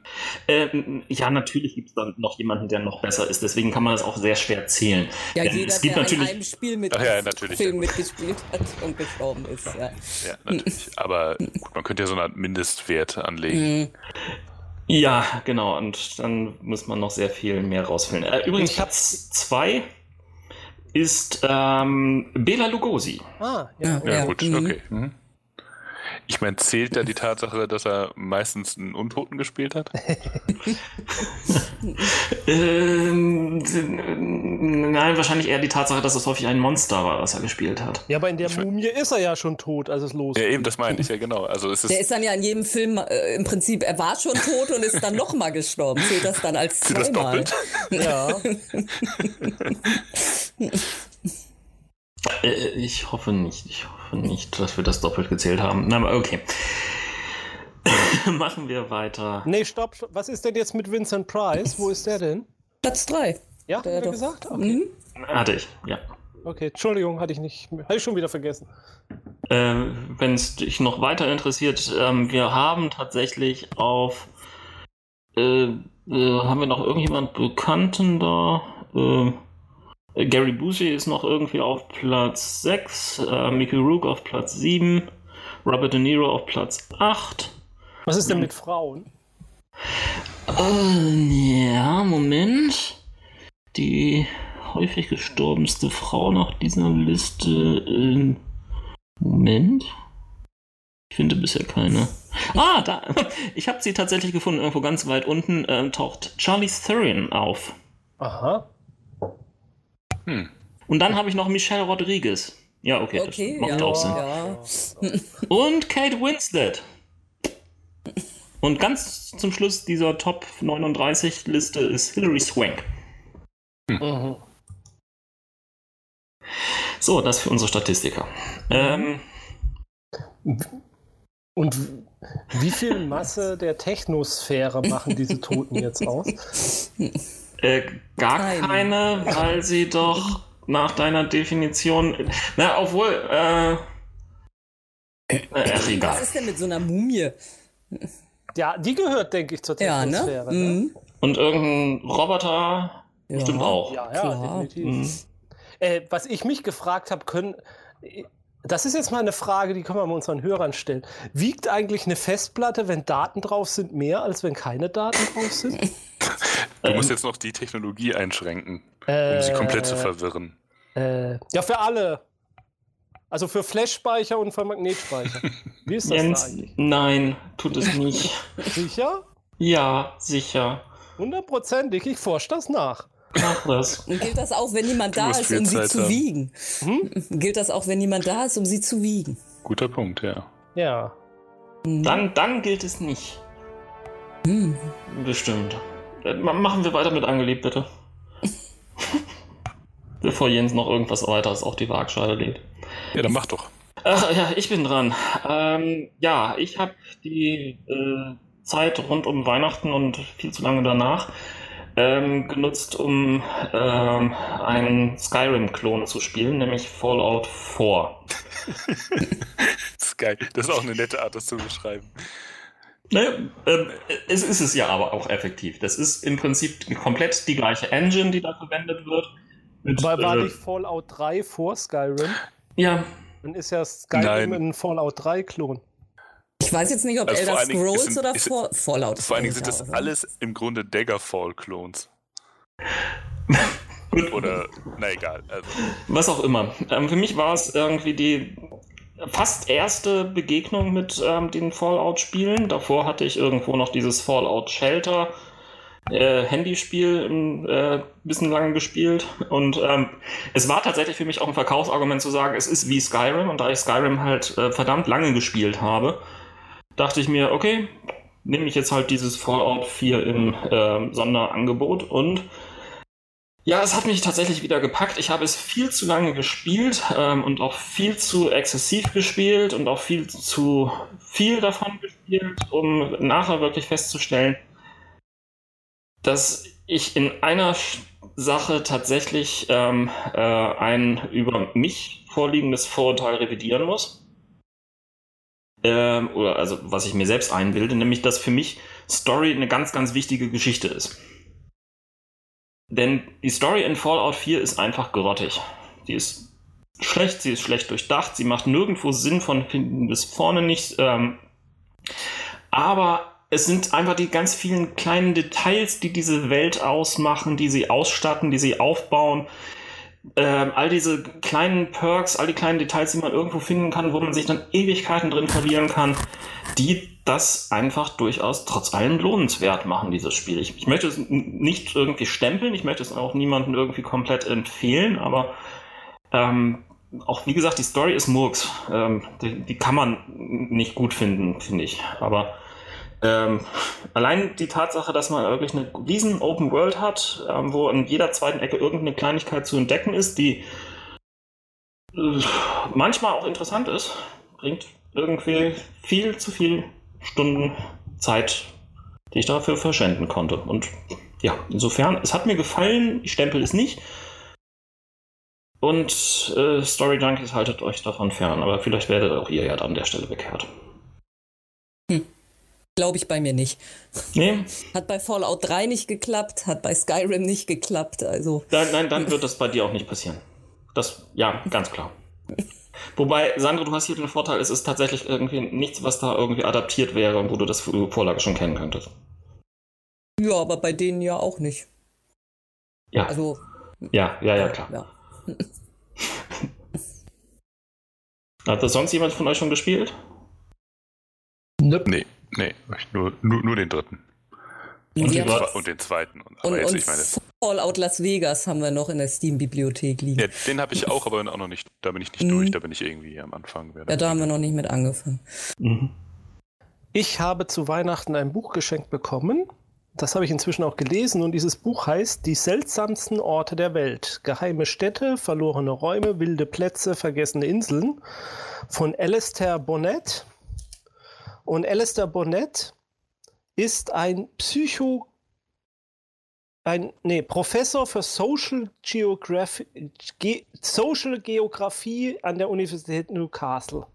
Ähm, ja, natürlich gibt es dann noch jemanden, der noch besser ist. Deswegen kann man das auch sehr schwer zählen. Ja, Denn jeder, es gibt der in natürlich einem Spiel mit Ach ja, natürlich, Film mitgespielt hat und gestorben ist. Ja. Ja, natürlich. Aber gut, man könnte ja so eine Art Mindestwert anlegen. Mhm. Ja, genau. Und dann muss man noch sehr viel mehr rausfinden. Äh, übrigens, Platz 2 ist ähm, Bela Lugosi. Ah, ja. Ja. Ja, gut, mhm. okay. Mhm. Ich meine, zählt da die Tatsache, dass er meistens einen Untoten gespielt hat? Ähm, nein, wahrscheinlich eher die Tatsache, dass es häufig ein Monster war, was er gespielt hat. Ja, aber in der Ich Mumie ist er ja schon tot, als es Ja, losgeht. eben, das meine ich ja genau. Also es ist, Der ist dann ja in jedem Film äh, im Prinzip, er war schon tot und ist dann nochmal gestorben. Zählt das dann als Zählt das zweimal? doppelt? Ja. Äh, ich hoffe nicht. Ich hoffe nicht, dass wir das doppelt gezählt haben. Na, aber okay. Machen wir weiter. Nee, stopp. stopp. Was ist denn jetzt mit Vincent Price? Wo ist der denn? Platz drei. Ja, Der hat er doch. gesagt? Okay. Mhm. Hatte ich, ja. okay, Entschuldigung, hatte ich nicht. Hatte ich schon wieder vergessen. Äh, Wenn es dich noch weiter interessiert, ähm, wir haben tatsächlich auf. Äh, äh, haben wir noch irgendjemand Bekannten da? Äh, Gary Busey ist noch irgendwie auf Platz 6, äh, Mickey Rook auf Platz 7, Robert De Niro auf Platz 8. Was ist denn mit Frauen? Äh, ja, Moment. Die häufig gestorbenste Frau nach dieser Liste. ähm, Moment. Ich finde bisher keine. Ah, da. Ich habe sie tatsächlich gefunden. Irgendwo ganz weit unten ähm, taucht Charlie Theron auf. Aha. Hm. Und dann habe ich noch Michelle Rodriguez. Ja, okay, Okay, das macht ja. auch Sinn. Ja. Und Kate Winslet. Und ganz zum Schluss dieser Top 39 Liste ist Hilary Swank. Mhm. So, das für unsere Statistiker. Ähm, Und wie viel Masse der Technosphäre machen diese Toten jetzt aus? äh, gar Keine. keine, weil sie doch nach deiner Definition. Na, obwohl, äh. äh ach, egal. Was ist denn mit so einer Mumie? Ja, die gehört, denke ich, zur Ja, ne? Technosphäre. ne? Mhm. Und irgendein Roboter Ja. bestimmt auch. Ja, ja, Klar. definitiv. Mhm. Äh, was ich mich gefragt habe, können. Das ist jetzt mal eine Frage, die können wir mal unseren Hörern stellen. Wiegt eigentlich eine Festplatte, wenn Daten drauf sind, mehr, als wenn keine Daten drauf sind? Du musst jetzt noch die Technologie einschränken, um Äh, sie komplett zu verwirren. Äh, ja, für alle. Also für Flash-Speicher und für Magnetspeicher. Wie ist das Jens, da eigentlich? nein, tut es nicht. Sicher? ja, sicher. Hundertprozentig, ich forsche das nach. Mach das. Gilt das auch, wenn niemand da ist, um sie Zeit zu haben. wiegen? Hm? Gilt das auch, wenn niemand da ist, um sie zu wiegen? Guter Punkt, ja. Ja. Mhm. Dann, dann gilt es nicht. Hm. Bestimmt. Ma- Machen wir weiter mit angelebt, bitte. Bevor Jens noch irgendwas weiteres auf die Waagschale legt. Ja, dann mach doch. Ach, ja, ich bin dran. Ähm, ja, ich habe die äh, Zeit rund um Weihnachten und viel zu lange danach ähm, genutzt, um ähm, einen Skyrim-Klon zu spielen, nämlich Fallout 4. Das ist geil. Das ist auch eine nette Art, das zu beschreiben. Ne, ähm, es ist es ja aber auch effektiv. Das ist im Prinzip komplett die gleiche Engine, die da verwendet wird. Mit, Aber war äh, nicht Fallout 3 vor Skyrim? ja, Dann ist ja Skyrim Nein. ein Fallout 3-Klon. Ich weiß jetzt nicht, ob Also Elder Scrolls ist- oder ist- Fall- Fallout. Vor allen Dingen sind das oder? alles im Grunde Daggerfall-Klons. Gut. Oder, na egal. Also, Was auch immer. Ähm, für mich war es irgendwie die fast erste Begegnung mit ähm, den Fallout-Spielen. Davor hatte ich irgendwo noch dieses Fallout Shelter äh, Handyspiel ein äh, bisschen lange gespielt. Und ähm, es war tatsächlich für mich auch ein Verkaufsargument zu sagen, es ist wie Skyrim. Und da ich Skyrim halt äh, verdammt lange gespielt habe, dachte ich mir, okay, nehme ich jetzt halt dieses Fallout 4 im ähm, Sonderangebot und Ja, es hat mich tatsächlich wieder gepackt. Ich habe es viel zu lange gespielt ähm, und auch viel zu exzessiv gespielt und auch viel zu viel davon gespielt, um nachher wirklich festzustellen, dass ich in einer Sache tatsächlich ähm, äh, ein über mich vorliegendes Vorurteil revidieren muss. Ähm, oder also was ich mir selbst einbilde, nämlich dass für mich Story eine ganz, ganz wichtige Geschichte ist. Denn die Story in Fallout 4 ist einfach grottig. Sie ist schlecht, sie ist schlecht durchdacht, sie macht nirgendwo Sinn von hinten bis vorne nicht. Ähm, aber es sind einfach die ganz vielen kleinen Details, die diese Welt ausmachen, die sie ausstatten, die sie aufbauen. Ähm, all diese kleinen Perks, all die kleinen Details, die man irgendwo finden kann, wo man sich dann Ewigkeiten drin verlieren kann, die das einfach durchaus trotz allem lohnenswert machen, dieses Spiel. Ich, ich möchte es nicht irgendwie stempeln, ich möchte es auch niemandem irgendwie komplett empfehlen, aber ähm, auch wie gesagt, die Story ist Murks. Ähm, die, die, kann man nicht gut finden, finde ich. Aber ähm, allein die Tatsache, dass man wirklich eine riesen Open World hat, ähm, wo an jeder zweiten Ecke irgendeine Kleinigkeit zu entdecken ist, die äh, manchmal auch interessant ist, bringt irgendwie viel zu viel Stunden Zeit, die ich dafür verschwenden konnte. Und ja, insofern, es hat mir gefallen, ich stempel es nicht. Und äh, Story Junkies haltet euch davon fern, aber vielleicht werdet auch ihr ja an der Stelle bekehrt. Glaube ich bei mir nicht. Nee. Hat bei Fallout 3 nicht geklappt, hat bei Skyrim nicht geklappt, also. Nein, nein, dann wird das bei dir auch nicht passieren. Das, ja, ganz klar. Wobei, Sandro, du hast hier den Vorteil, es ist tatsächlich irgendwie nichts, was da irgendwie adaptiert wäre und wo du das Vorlage schon kennen könntest. Ja, aber bei denen ja auch nicht. Ja. Also. Ja, ja, ja, klar. Ja. Hat das sonst jemand von euch schon gespielt? Nope. Nee, nee, nur, nur, nur den dritten. Und, den, und den zweiten. Aber und, jetzt, und ich meine, Fallout Las Vegas haben wir noch in der Steam-Bibliothek liegen. Ja, den habe ich auch, aber auch noch nicht. Da bin ich nicht mhm. durch, da bin ich irgendwie am Anfang. Ja, da haben wir noch nicht mit angefangen. Mhm. Ich habe zu Weihnachten ein Buch geschenkt bekommen. Das habe ich inzwischen auch gelesen und dieses Buch heißt Die seltsamsten Orte der Welt. Geheime Städte, verlorene Räume, wilde Plätze, vergessene Inseln von Alistair Bonnet. Und Alistair Bonnet ist ein Psycho ein nee, Professor für Social Geography, Ge Social Geografie an der Universität Newcastle.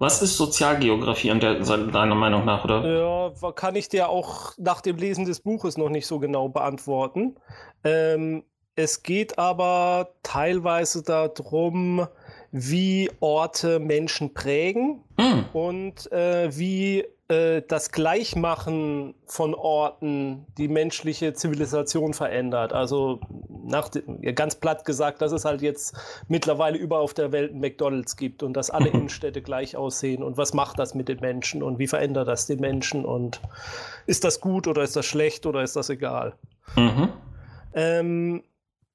Was ist Sozialgeografie an der, deiner Meinung nach, oder? Ja, kann ich dir auch nach dem Lesen des Buches noch nicht so genau beantworten. Ähm, es geht aber teilweise darum, wie Orte Menschen prägen mm. und äh, wie äh, das Gleichmachen von Orten die menschliche Zivilisation verändert. Also nach, ganz platt gesagt, dass es halt jetzt mittlerweile überall auf der Welt ein McDonalds gibt und dass alle Innenstädte gleich aussehen und was macht das mit den Menschen und wie verändert das den Menschen und ist das gut oder ist das schlecht oder ist das egal? Mhm. Ähm,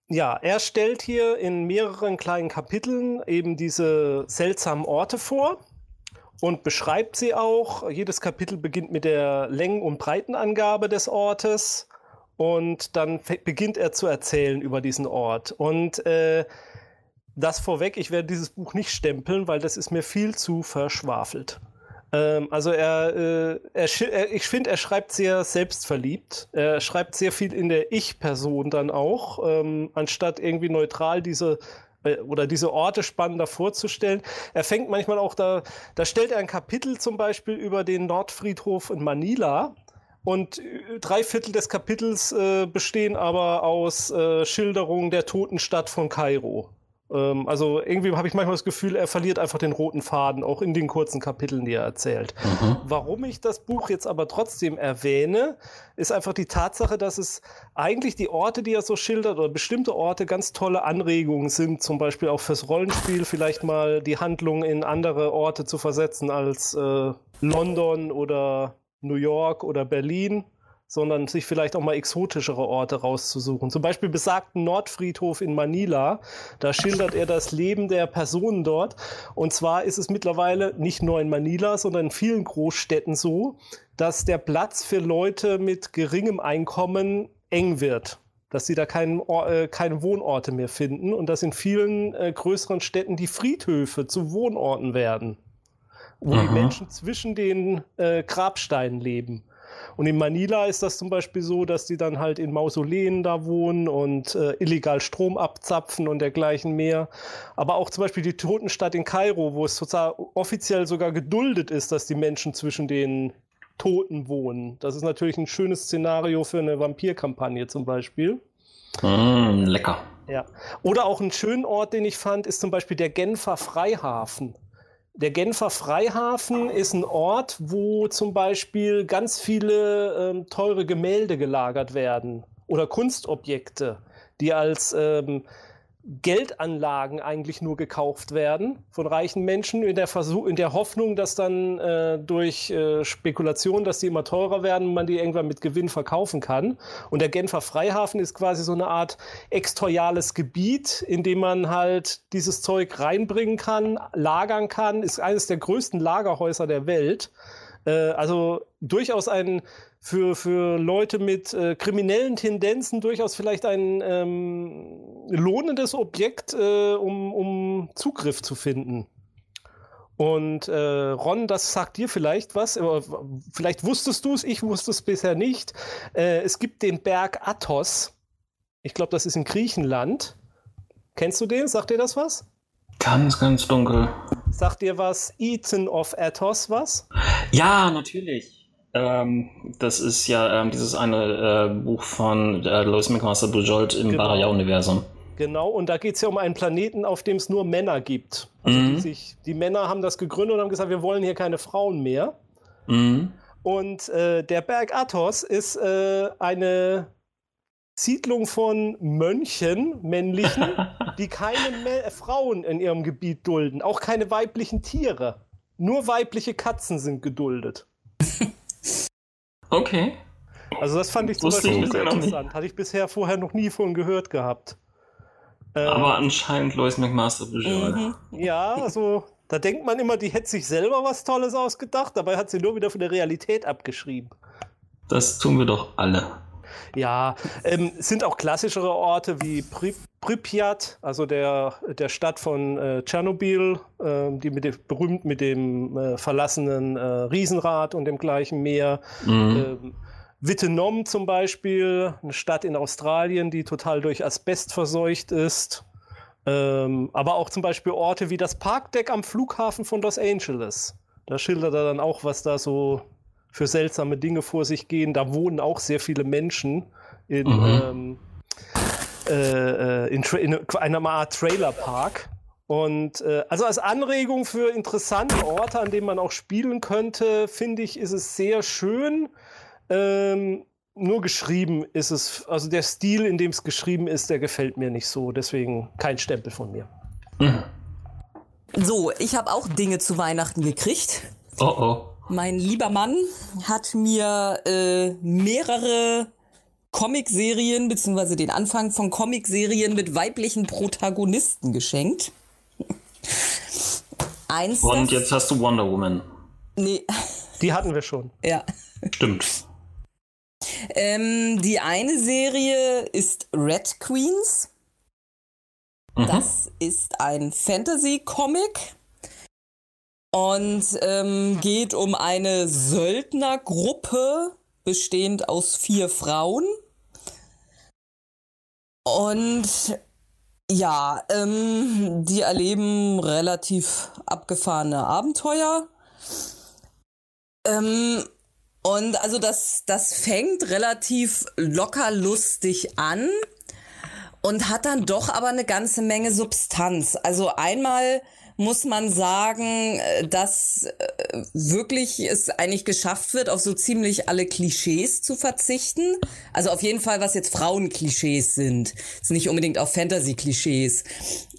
ja, er stellt hier in mehreren kleinen Kapiteln eben diese seltsamen Orte vor und beschreibt sie auch. Jedes Kapitel beginnt mit der Längen- und Breitenangabe des Ortes und dann beginnt er zu erzählen über diesen Ort. Und äh, das vorweg, ich werde dieses Buch nicht stempeln, weil das ist mir viel zu verschwafelt. Ähm, also er, äh, er, ich finde, er schreibt sehr selbstverliebt. Er schreibt sehr viel in der Ich-Person dann auch, ähm, anstatt irgendwie neutral diese äh, oder diese Orte spannender vorzustellen. Er fängt manchmal auch da, da stellt er ein Kapitel zum Beispiel über den Nordfriedhof in Manila. Und äh, drei Viertel des Kapitels äh, bestehen aber aus äh, Schilderungen der Totenstadt von Kairo. Ähm, also irgendwie habe ich manchmal das Gefühl, er verliert einfach den roten Faden, auch in den kurzen Kapiteln, die er erzählt. Mhm. Warum ich das Buch jetzt aber trotzdem erwähne, ist einfach die Tatsache, dass es eigentlich die Orte, die er so schildert, oder bestimmte Orte ganz tolle Anregungen sind, zum Beispiel auch fürs Rollenspiel, vielleicht mal die Handlung in andere Orte zu versetzen als äh, London oder New York oder Berlin sondern sich vielleicht auch mal exotischere Orte rauszusuchen. Zum Beispiel besagten Nordfriedhof in Manila. Da schildert er das Leben der Personen dort. Und zwar ist es mittlerweile nicht nur in Manila, sondern in vielen Großstädten so, dass der Platz für Leute mit geringem Einkommen eng wird. dass sie da kein, äh, keine Wohnorte mehr finden und dass in vielen äh, größeren Städten die Friedhöfe zu Wohnorten werden, wo Aha. die Menschen zwischen den äh, Grabsteinen leben. Und in Manila ist das zum Beispiel so, dass die dann halt in Mausoleen da wohnen und äh, illegal Strom abzapfen und dergleichen mehr. Aber auch zum Beispiel die Totenstadt in Kairo, wo es total offiziell sogar geduldet ist, dass die Menschen zwischen den Toten wohnen. Das ist natürlich ein schönes Szenario für eine Vampirkampagne zum Beispiel. Mm, lecker. Ja. Oder auch einen schönen Ort, den ich fand, ist zum Beispiel der Genfer Freihafen. Der Genfer Freihafen ist ein Ort, wo zum Beispiel ganz viele ähm, teure Gemälde gelagert werden oder Kunstobjekte, die als ähm, Geldanlagen eigentlich nur gekauft werden von reichen Menschen in der, Versuch, in der Hoffnung, dass dann äh, durch äh, Spekulation, dass die immer teurer werden, man die irgendwann mit Gewinn verkaufen kann. Und der Genfer Freihafen ist quasi so eine Art extoriales Gebiet, in dem man halt dieses Zeug reinbringen kann, lagern kann, ist eines der größten Lagerhäuser der Welt. Äh, also durchaus ein für, für Leute mit äh, kriminellen Tendenzen durchaus vielleicht ein ähm, lohnendes Objekt, äh, um, um Zugriff zu finden. Und äh, Ron, das sagt dir vielleicht was, aber vielleicht wusstest du es, ich wusste es bisher nicht. Äh, es gibt den Berg Athos. Ich glaube, das ist in Griechenland. Kennst du den? Sagt dir das was? Ganz, ganz dunkel. Sagt dir was Ethan of Athos was? Ja, natürlich. Ähm, das ist ja ähm, dieses eine äh, Buch von äh, Lois McMaster Bujold im genau. Baraya-Universum. Genau, und da geht es ja um einen Planeten, auf dem es nur Männer gibt. Also mhm. die, sich, die Männer haben das gegründet und haben gesagt, wir wollen hier keine Frauen mehr. Mhm. Und äh, der Berg Athos ist äh, eine Siedlung von Mönchen, männlichen, die keine Me Frauen in ihrem Gebiet dulden, auch keine weiblichen Tiere. Nur weibliche Katzen sind geduldet. Okay. Also das fand ich zum Wusste Beispiel sehr interessant. Hatte ich bisher vorher noch nie von gehört gehabt. Ähm, Aber anscheinend Lois McMaster mhm. Ja, also da denkt man immer, die hätte sich selber was Tolles ausgedacht, dabei hat sie nur wieder von der Realität abgeschrieben. Das tun wir doch alle. Ja, ähm, sind auch klassischere Orte wie Pri Pripyat, also der, der Stadt von äh, Tschernobyl, äh, die mit dem, berühmt mit dem äh, verlassenen äh, Riesenrad und dem gleichen Meer. Mhm. Ähm, Vietnam zum Beispiel, eine Stadt in Australien, die total durch Asbest verseucht ist. Ähm, aber auch zum Beispiel Orte wie das Parkdeck am Flughafen von Los Angeles. Da schildert er dann auch, was da so für seltsame Dinge vor sich gehen. Da wohnen auch sehr viele Menschen in, mhm. ähm, äh, äh in, in, einer Art Trailerpark. Und äh, also als Anregung für interessante Orte, an denen man auch spielen könnte, finde ich, ist es sehr schön. Ähm, nur geschrieben ist es, also der Stil, in dem es geschrieben ist, der gefällt mir nicht so. Deswegen kein Stempel von mir. Mhm. So, ich habe auch Dinge zu Weihnachten gekriegt. Oh oh. Mein lieber Mann hat mir äh, mehrere Comicserien beziehungsweise den Anfang von Comicserien mit weiblichen Protagonisten geschenkt. Eins Und jetzt hast du Wonder Woman. Nee. Die hatten wir schon. Ja. Stimmt. Ähm, die eine Serie ist Red Queens. Mhm. Das ist ein Fantasy-Comic und ähm, geht um eine Söldnergruppe bestehend aus vier Frauen. Und ja, ähm, die erleben relativ abgefahrene Abenteuer. Ähm, und also das, das fängt relativ locker lustig an und hat dann doch aber eine ganze Menge Substanz. Also einmal muss man sagen, äh, dass äh, wirklich es eigentlich geschafft wird, auf so ziemlich alle Klischees zu verzichten. Also auf jeden Fall, was jetzt Frauenklischees sind. Es sind nicht unbedingt auch Fantasy-Klischees.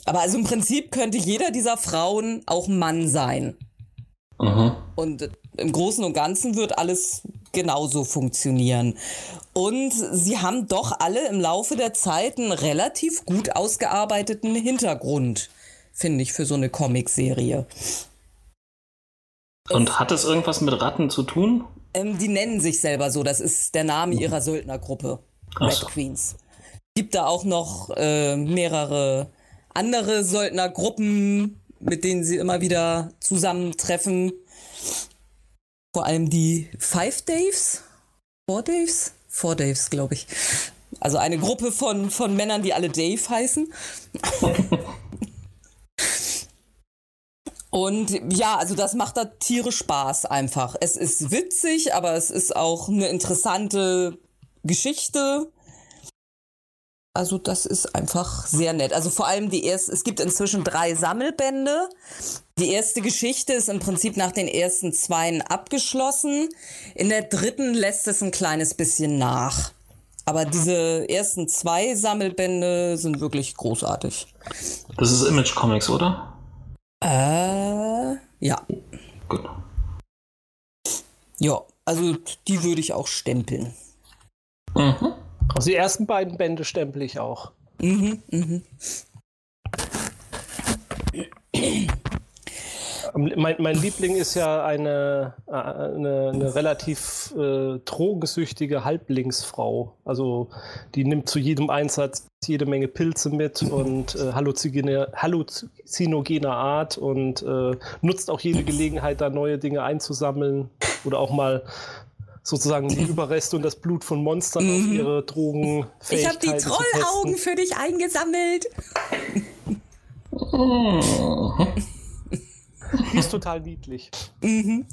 Aber also im Prinzip könnte jeder dieser Frauen auch Mann sein. Mhm. Und im Großen und Ganzen wird alles genauso funktionieren. Und sie haben doch alle im Laufe der Zeit einen relativ gut ausgearbeiteten Hintergrund finde ich, für so eine Comicserie. Und hat es irgendwas mit Ratten zu tun? Ähm, die nennen sich selber so. Das ist der Name ihrer Söldnergruppe. Red so. Queens. gibt da auch noch äh, mehrere andere Söldnergruppen, mit denen sie immer wieder zusammentreffen. Vor allem die Five Daves? Four Daves? Four Daves, glaube ich. Also eine Gruppe von, von Männern, die alle Dave heißen. Und ja, also das macht da Tiere Spaß einfach. Es ist witzig, aber es ist auch eine interessante Geschichte. Also das ist einfach sehr nett. Also vor allem die erste, es gibt inzwischen drei Sammelbände. Die erste Geschichte ist im Prinzip nach den ersten zweien abgeschlossen. In der dritten lässt es ein kleines bisschen nach. Aber diese ersten zwei Sammelbände sind wirklich großartig. Das ist Image Comics, oder? Äh, ja. Gut. Ja, also die würde ich auch stempeln. Mhm. Also die ersten beiden Bände stempel ich auch. Mhm, mhm. Mein, mein, Liebling ist ja eine, äh, eine, eine relativ äh, drogensüchtige Halblingsfrau. Also die nimmt zu jedem Einsatz jede Menge Pilze mit und äh, halluzinogene, halluzinogene Art und äh, nutzt auch jede Gelegenheit, da neue Dinge einzusammeln oder auch mal sozusagen die Überreste und das Blut von Monstern mhm. auf ihre Drogen. Ich habe die Trollaugen für dich eingesammelt. die ist total niedlich. Mhm.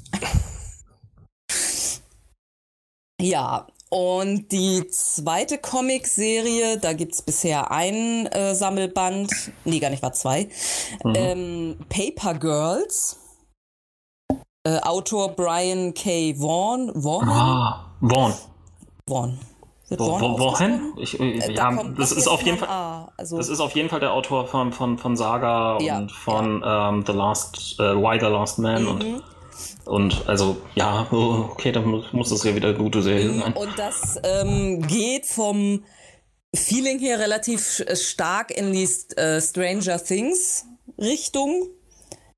Ja, und die zweite Comicserie, da gibt es bisher ein äh, Sammelband, nee, gar nicht, war zwei. Mhm. Ähm, Paper Girls. Äh, Autor Brian K. Vaughan. Vaughan? Ah, Vaughan. Vaughan. Wohin? Ich, äh, äh ja, das ist auf jeden Fall. A, also das ist auf jeden Fall der Autor von, von, von Saga ja, und von ja. ähm, The Last, äh, Why the Last Man mhm. und und also, ja, okay, dann muss, das ja wieder eine gute Serie sein. Und das ähm, geht vom Feeling her relativ stark in die äh, Stranger Things Richtung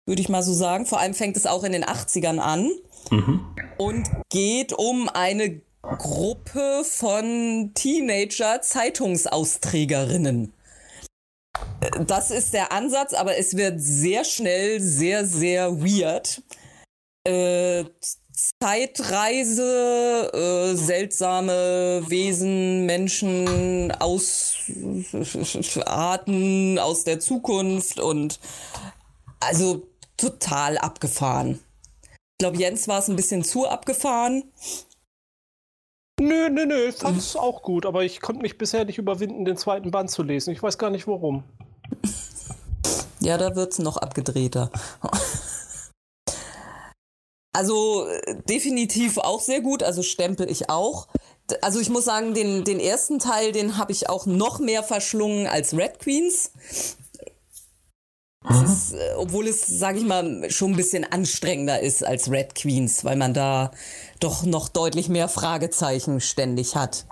würde ich mal so sagen. Vor allem fängt es auch in den 80ern an mhm. und geht um eine Gruppe von Teenager-Zeitungsausträgerinnen. Das ist der Ansatz, aber es wird sehr schnell sehr, sehr weird. Äh, Zeitreise, äh, seltsame Wesen, Menschen aus Arten aus der Zukunft und also total abgefahren. Ich glaube, Jens war es ein bisschen zu abgefahren. Nö, nö, nö, fand es auch gut, aber ich konnte mich bisher nicht überwinden, den zweiten Band zu lesen. Ich weiß gar nicht warum. Ja, da wird es noch abgedrehter. Also definitiv auch sehr gut, also stempel ich auch. Also ich muss sagen, den, den ersten Teil, den habe ich auch noch mehr verschlungen als Red Queens. Mhm. Ist, äh, obwohl es, sage ich mal, schon ein bisschen anstrengender ist als Red Queens, weil man da doch noch deutlich mehr Fragezeichen ständig hat.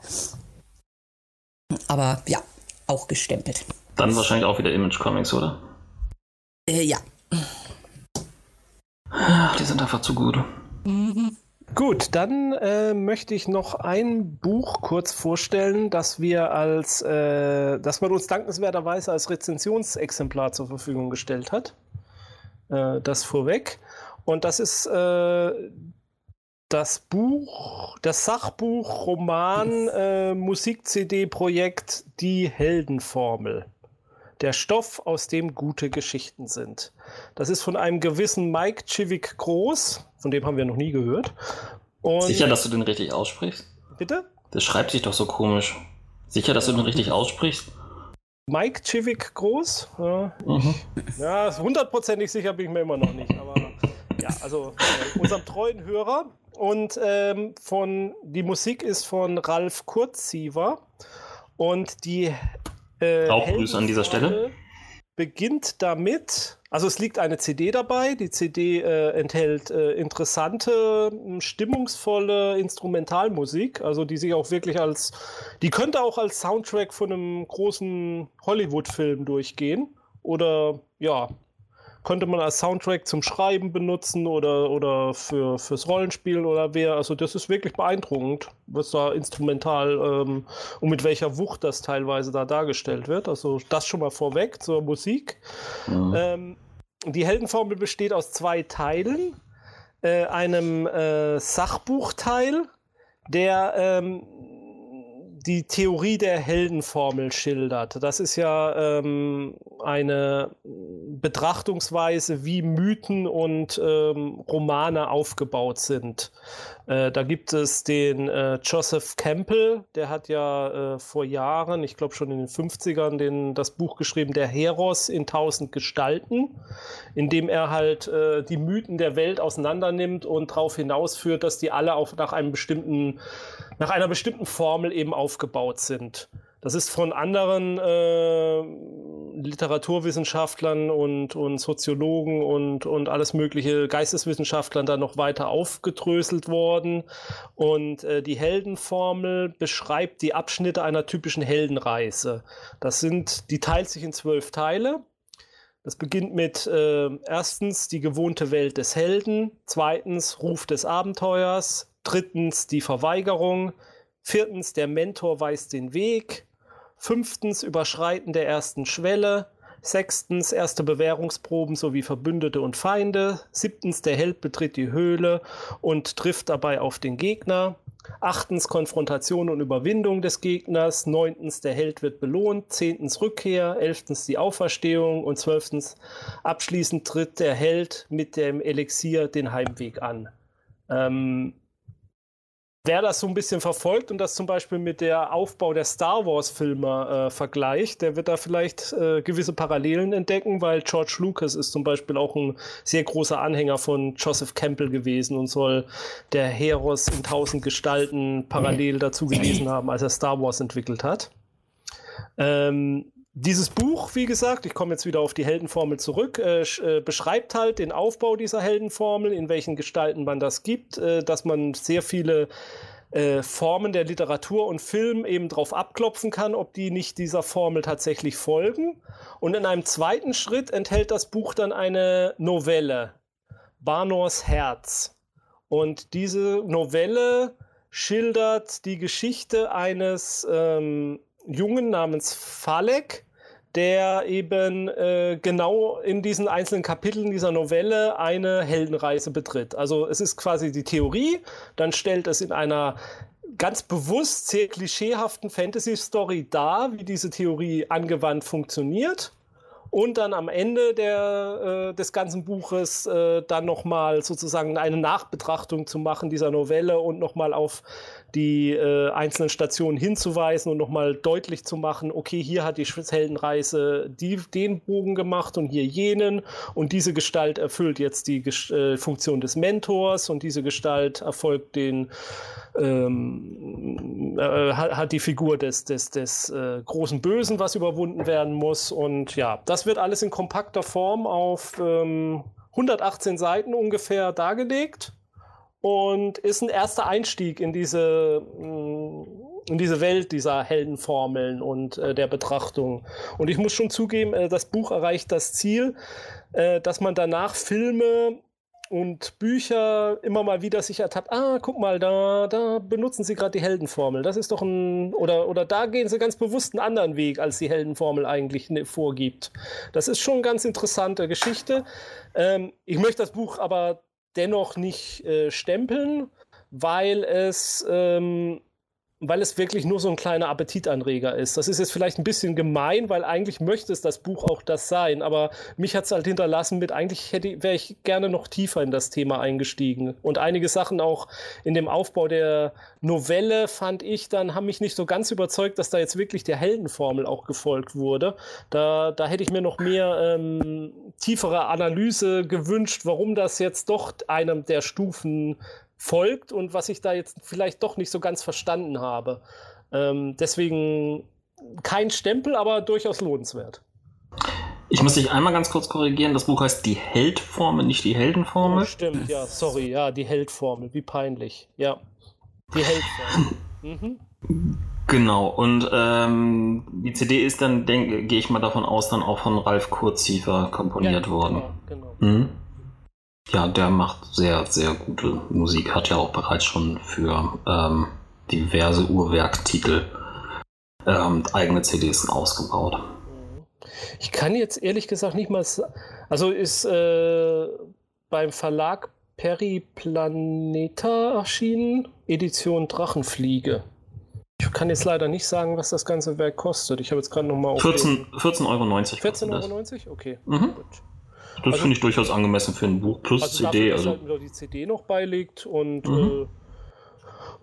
Aber ja, auch gestempelt. Dann wahrscheinlich auch wieder Image Comics, oder? Äh, ja. Ach, die sind einfach zu gut. Mhm. Gut, dann äh, möchte ich noch ein Buch kurz vorstellen, das wir als, äh, das man uns dankenswerterweise als Rezensionsexemplar zur Verfügung gestellt hat. Äh, das vorweg. Und das ist äh, das Buch, das Sachbuch, Roman, äh, Musik-CD-Projekt Die Heldenformel. Der Stoff, aus dem gute Geschichten sind. Das ist von einem gewissen Mike Chivik Groß, von dem haben wir noch nie gehört. Und Sicher, dass du den richtig aussprichst? Bitte? Das schreibt sich doch so komisch. Sicher, dass du den richtig aussprichst? Mike Chivik Groß? Ja, mhm. ja hundertprozentig sicher bin ich mir immer noch nicht. Aber ja, also äh, unserem treuen Hörer. Und ähm, von, die Musik ist von Ralf Kurzsiever. Und die äh, Auch Grüße an dieser Stelle. Beginnt damit, also es liegt eine CD dabei. Die CD äh, enthält äh, interessante, stimmungsvolle Instrumentalmusik, also die sich auch wirklich als, die könnte auch als Soundtrack von einem großen Hollywood-Film durchgehen. Oder ja, könnte man als Soundtrack zum Schreiben benutzen oder, oder für, fürs Rollenspielen oder wer. Also das ist wirklich beeindruckend, was da instrumental ähm, und mit welcher Wucht das teilweise da dargestellt wird. Also das schon mal vorweg zur Musik. Mhm. Ähm, die Heldenformel besteht aus zwei Teilen. Äh, einem äh, Sachbuchteil, der ähm, die Theorie der Heldenformel schildert. Das ist ja ähm, eine Betrachtungsweise, wie Mythen und ähm, Romane aufgebaut sind. Äh, da gibt es den äh, Joseph Campbell, der hat ja äh, vor Jahren, ich glaube schon in den 50ern, den, das Buch geschrieben, Der Heros in tausend Gestalten, in dem er halt äh, die Mythen der Welt auseinandernimmt und darauf hinausführt, dass die alle auch nach einem bestimmten, nach einer bestimmten Formel eben aufgebaut sind. Das ist von anderen äh, Literaturwissenschaftlern und, und Soziologen und, und alles mögliche Geisteswissenschaftlern dann noch weiter aufgedröselt worden. Und äh, die Heldenformel beschreibt die Abschnitte einer typischen Heldenreise. Das sind, die teilt sich in zwölf Teile. Das beginnt mit äh, erstens die gewohnte Welt des Helden, zweitens Ruf des Abenteuers, drittens die Verweigerung, viertens der Mentor weist den Weg, Fünftens Überschreiten der ersten Schwelle. Sechstens erste Bewährungsproben sowie Verbündete und Feinde. Siebtens der Held betritt die Höhle und trifft dabei auf den Gegner. Achtens Konfrontation und Überwindung des Gegners. Neuntens der Held wird belohnt. Zehntens Rückkehr. Elftens die Auferstehung. Und zwölftens abschließend tritt der Held mit dem Elixier den Heimweg an. Ähm, Wer das so ein bisschen verfolgt und das zum Beispiel mit der Aufbau der Star Wars-Filme äh, vergleicht, der wird da vielleicht äh, gewisse Parallelen entdecken, weil George Lucas ist zum Beispiel auch ein sehr großer Anhänger von Joseph Campbell gewesen und soll der Heros in tausend Gestalten parallel dazu gewesen haben, als er Star Wars entwickelt hat. Ähm, dieses Buch, wie gesagt, ich komme jetzt wieder auf die Heldenformel zurück, äh, äh, beschreibt halt den Aufbau dieser Heldenformel, in welchen Gestalten man das gibt, äh, dass man sehr viele äh, Formen der Literatur und Film eben drauf abklopfen kann, ob die nicht dieser Formel tatsächlich folgen. Und in einem zweiten Schritt enthält das Buch dann eine Novelle, Barnors Herz. Und diese Novelle schildert die Geschichte eines ähm, Jungen namens Falek, der eben äh, genau in diesen einzelnen Kapiteln dieser Novelle eine Heldenreise betritt. Also es ist quasi die Theorie, dann stellt es in einer ganz bewusst sehr klischeehaften Fantasy-Story dar, wie diese Theorie angewandt funktioniert. Und dann am Ende der, äh, des ganzen Buches äh, dann nochmal sozusagen eine Nachbetrachtung zu machen dieser Novelle und nochmal auf die äh, einzelnen Stationen hinzuweisen und nochmal deutlich zu machen, okay, hier hat die Heldenreise die, den Bogen gemacht und hier jenen. Und diese Gestalt erfüllt jetzt die äh, Funktion des Mentors und diese Gestalt erfolgt den ähm, äh, hat die Figur des, des, des äh, großen Bösen, was überwunden werden muss. Und ja, das wird alles in kompakter Form auf ähm, 118 Seiten ungefähr dargelegt und ist ein erster Einstieg in diese, mm, in diese Welt dieser Heldenformeln und äh, der Betrachtung. Und ich muss schon zugeben, äh, das Buch erreicht das Ziel, äh, dass man danach Filme und Bücher immer mal wieder sich ertappt, ah, guck mal, da, da benutzen sie gerade die Heldenformel. Das ist doch ein, oder, oder da gehen sie ganz bewusst einen anderen Weg, als die Heldenformel eigentlich ne, vorgibt. Das ist schon eine ganz interessante Geschichte. Ähm, ich möchte das Buch aber dennoch nicht äh, stempeln, weil es ähm, weil es wirklich nur so ein kleiner Appetitanreger ist. Das ist jetzt vielleicht ein bisschen gemein, weil eigentlich möchte es das Buch auch das sein, aber mich hat es halt hinterlassen mit, eigentlich hätte wäre ich gerne noch tiefer in das Thema eingestiegen. Und einige Sachen auch in dem Aufbau der Novelle fand ich dann, haben mich nicht so ganz überzeugt, dass da jetzt wirklich der Heldenformel auch gefolgt wurde. Da, da hätte ich mir noch mehr ähm, tiefere Analyse gewünscht, warum das jetzt doch einem der Stufen folgt und was ich da jetzt vielleicht doch nicht so ganz verstanden habe. Ähm, deswegen kein Stempel, aber durchaus lohnenswert. Ich muss dich einmal ganz kurz korrigieren. Das Buch heißt Die Heldformel, nicht die Heldenformel. Oh, stimmt, ja, sorry, ja, die Heldformel. Wie peinlich. Ja. Die Heldformel. Mhm. Genau, und ähm, die CD ist dann, denke gehe ich mal davon aus, dann auch von Ralf Kurziefer komponiert Ja, worden. Genau, genau. Mhm. Ja, der macht sehr, sehr gute Musik, hat ja auch bereits schon für ähm, diverse Uhrwerktitel ähm, eigene CDs ausgebaut. Ich kann jetzt ehrlich gesagt nicht mal. Also ist äh, beim Verlag Periplaneta erschienen, Edition Drachenfliege. Ich kann jetzt leider nicht sagen, was das ganze Werk kostet. Ich habe jetzt gerade nochmal auf. 14 14,90 Euro. kostet 14,90 das. Euro? Okay. Mhm. Gut. Das Also- finde ich durchaus angemessen für ein Buch plus Also CD. dafür, Also, halt die CD noch beiliegt und Mhm. äh,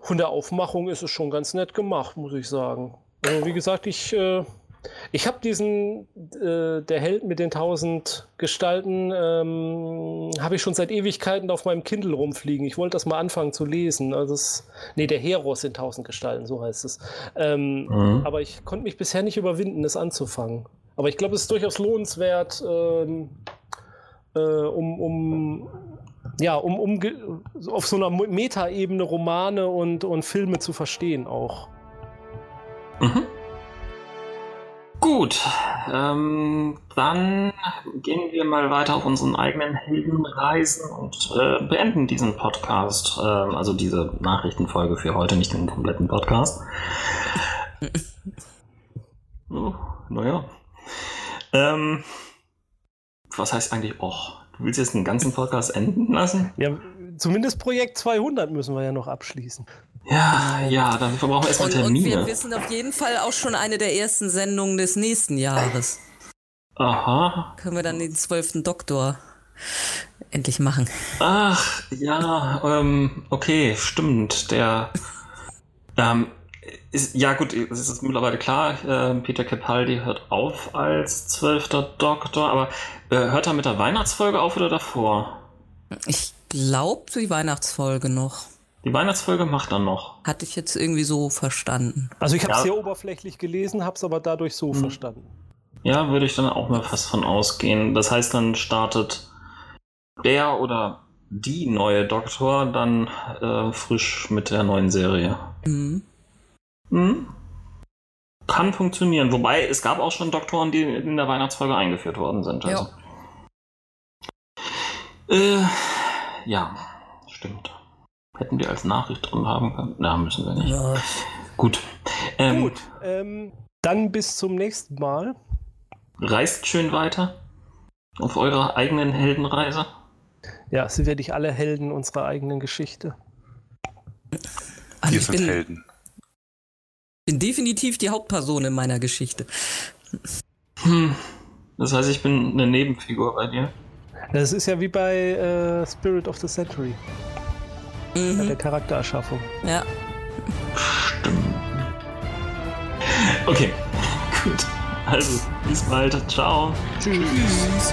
von der Aufmachung ist es schon ganz nett gemacht, muss ich sagen. Also wie gesagt, ich, äh, ich habe diesen, äh, der Held mit den tausend Gestalten, ähm, habe ich schon seit Ewigkeiten auf meinem Kindle rumfliegen. Ich wollte das mal anfangen zu lesen. Also es, nee, der Heros in tausend Gestalten, so heißt es. Ähm, Mhm. aber ich konnte mich bisher nicht überwinden, es anzufangen. Aber ich glaube, es ist durchaus lohnenswert, ähm, äh, um, um, ja, um, um auf so einer Metaebene Romane und, und Filme zu verstehen auch. Mhm. Gut, ähm, dann gehen wir mal weiter auf unseren eigenen Heldenreisen und äh, beenden diesen Podcast, ähm, also diese Nachrichtenfolge für heute, nicht den kompletten Podcast. oh, naja. Ähm, was heißt eigentlich, oh, du willst jetzt den ganzen Podcast enden lassen? Ja, zumindest Projekt 200 müssen wir ja noch abschließen. Ja, ja, dann brauchen wir erstmal Und, und wir Termine. wissen auf jeden Fall auch schon eine der ersten Sendungen des nächsten Jahres. Aha, Können wir dann den zwölften Doktor endlich machen. Ach, ja, ähm, okay, stimmt. Der, ähm, ist, ja gut, es ist mittlerweile klar, äh, Peter Capaldi hört auf als zwölfter Doktor, aber äh, hört er mit der Weihnachtsfolge auf oder davor? Ich glaube, die Weihnachtsfolge noch. Die Weihnachtsfolge macht er noch. Hatte ich jetzt irgendwie so verstanden. Also ich habe es Ja. sehr oberflächlich gelesen, habe es aber dadurch so Hm. verstanden. Ja, würde ich dann auch mal fast von ausgehen. Das heißt, dann startet der oder die neue Doktor dann äh, frisch mit der neuen Serie. Mhm. Hm. Kann funktionieren. Wobei es gab auch schon Doktoren, die in der Weihnachtsfolge eingeführt worden sind. Also. Äh, ja, stimmt. Hätten wir als Nachricht drin haben können? Na, müssen wir nicht. Ja. Gut. Ähm, Gut, ähm, dann bis zum nächsten Mal. Reist schön weiter auf eurer eigenen Heldenreise. Ja, sind wir nicht alle Helden unserer eigenen Geschichte. Also Wir ich sind bin, Helden. Bin definitiv die Hauptperson in meiner Geschichte. Hm. Das heißt, ich bin eine Nebenfigur bei dir. Das ist ja wie bei äh, Spirit of the Century, bei Mhm. der Charaktererschaffung. Ja. Stimmt. Okay, gut. Also, bis bald. Ciao. Tschüss.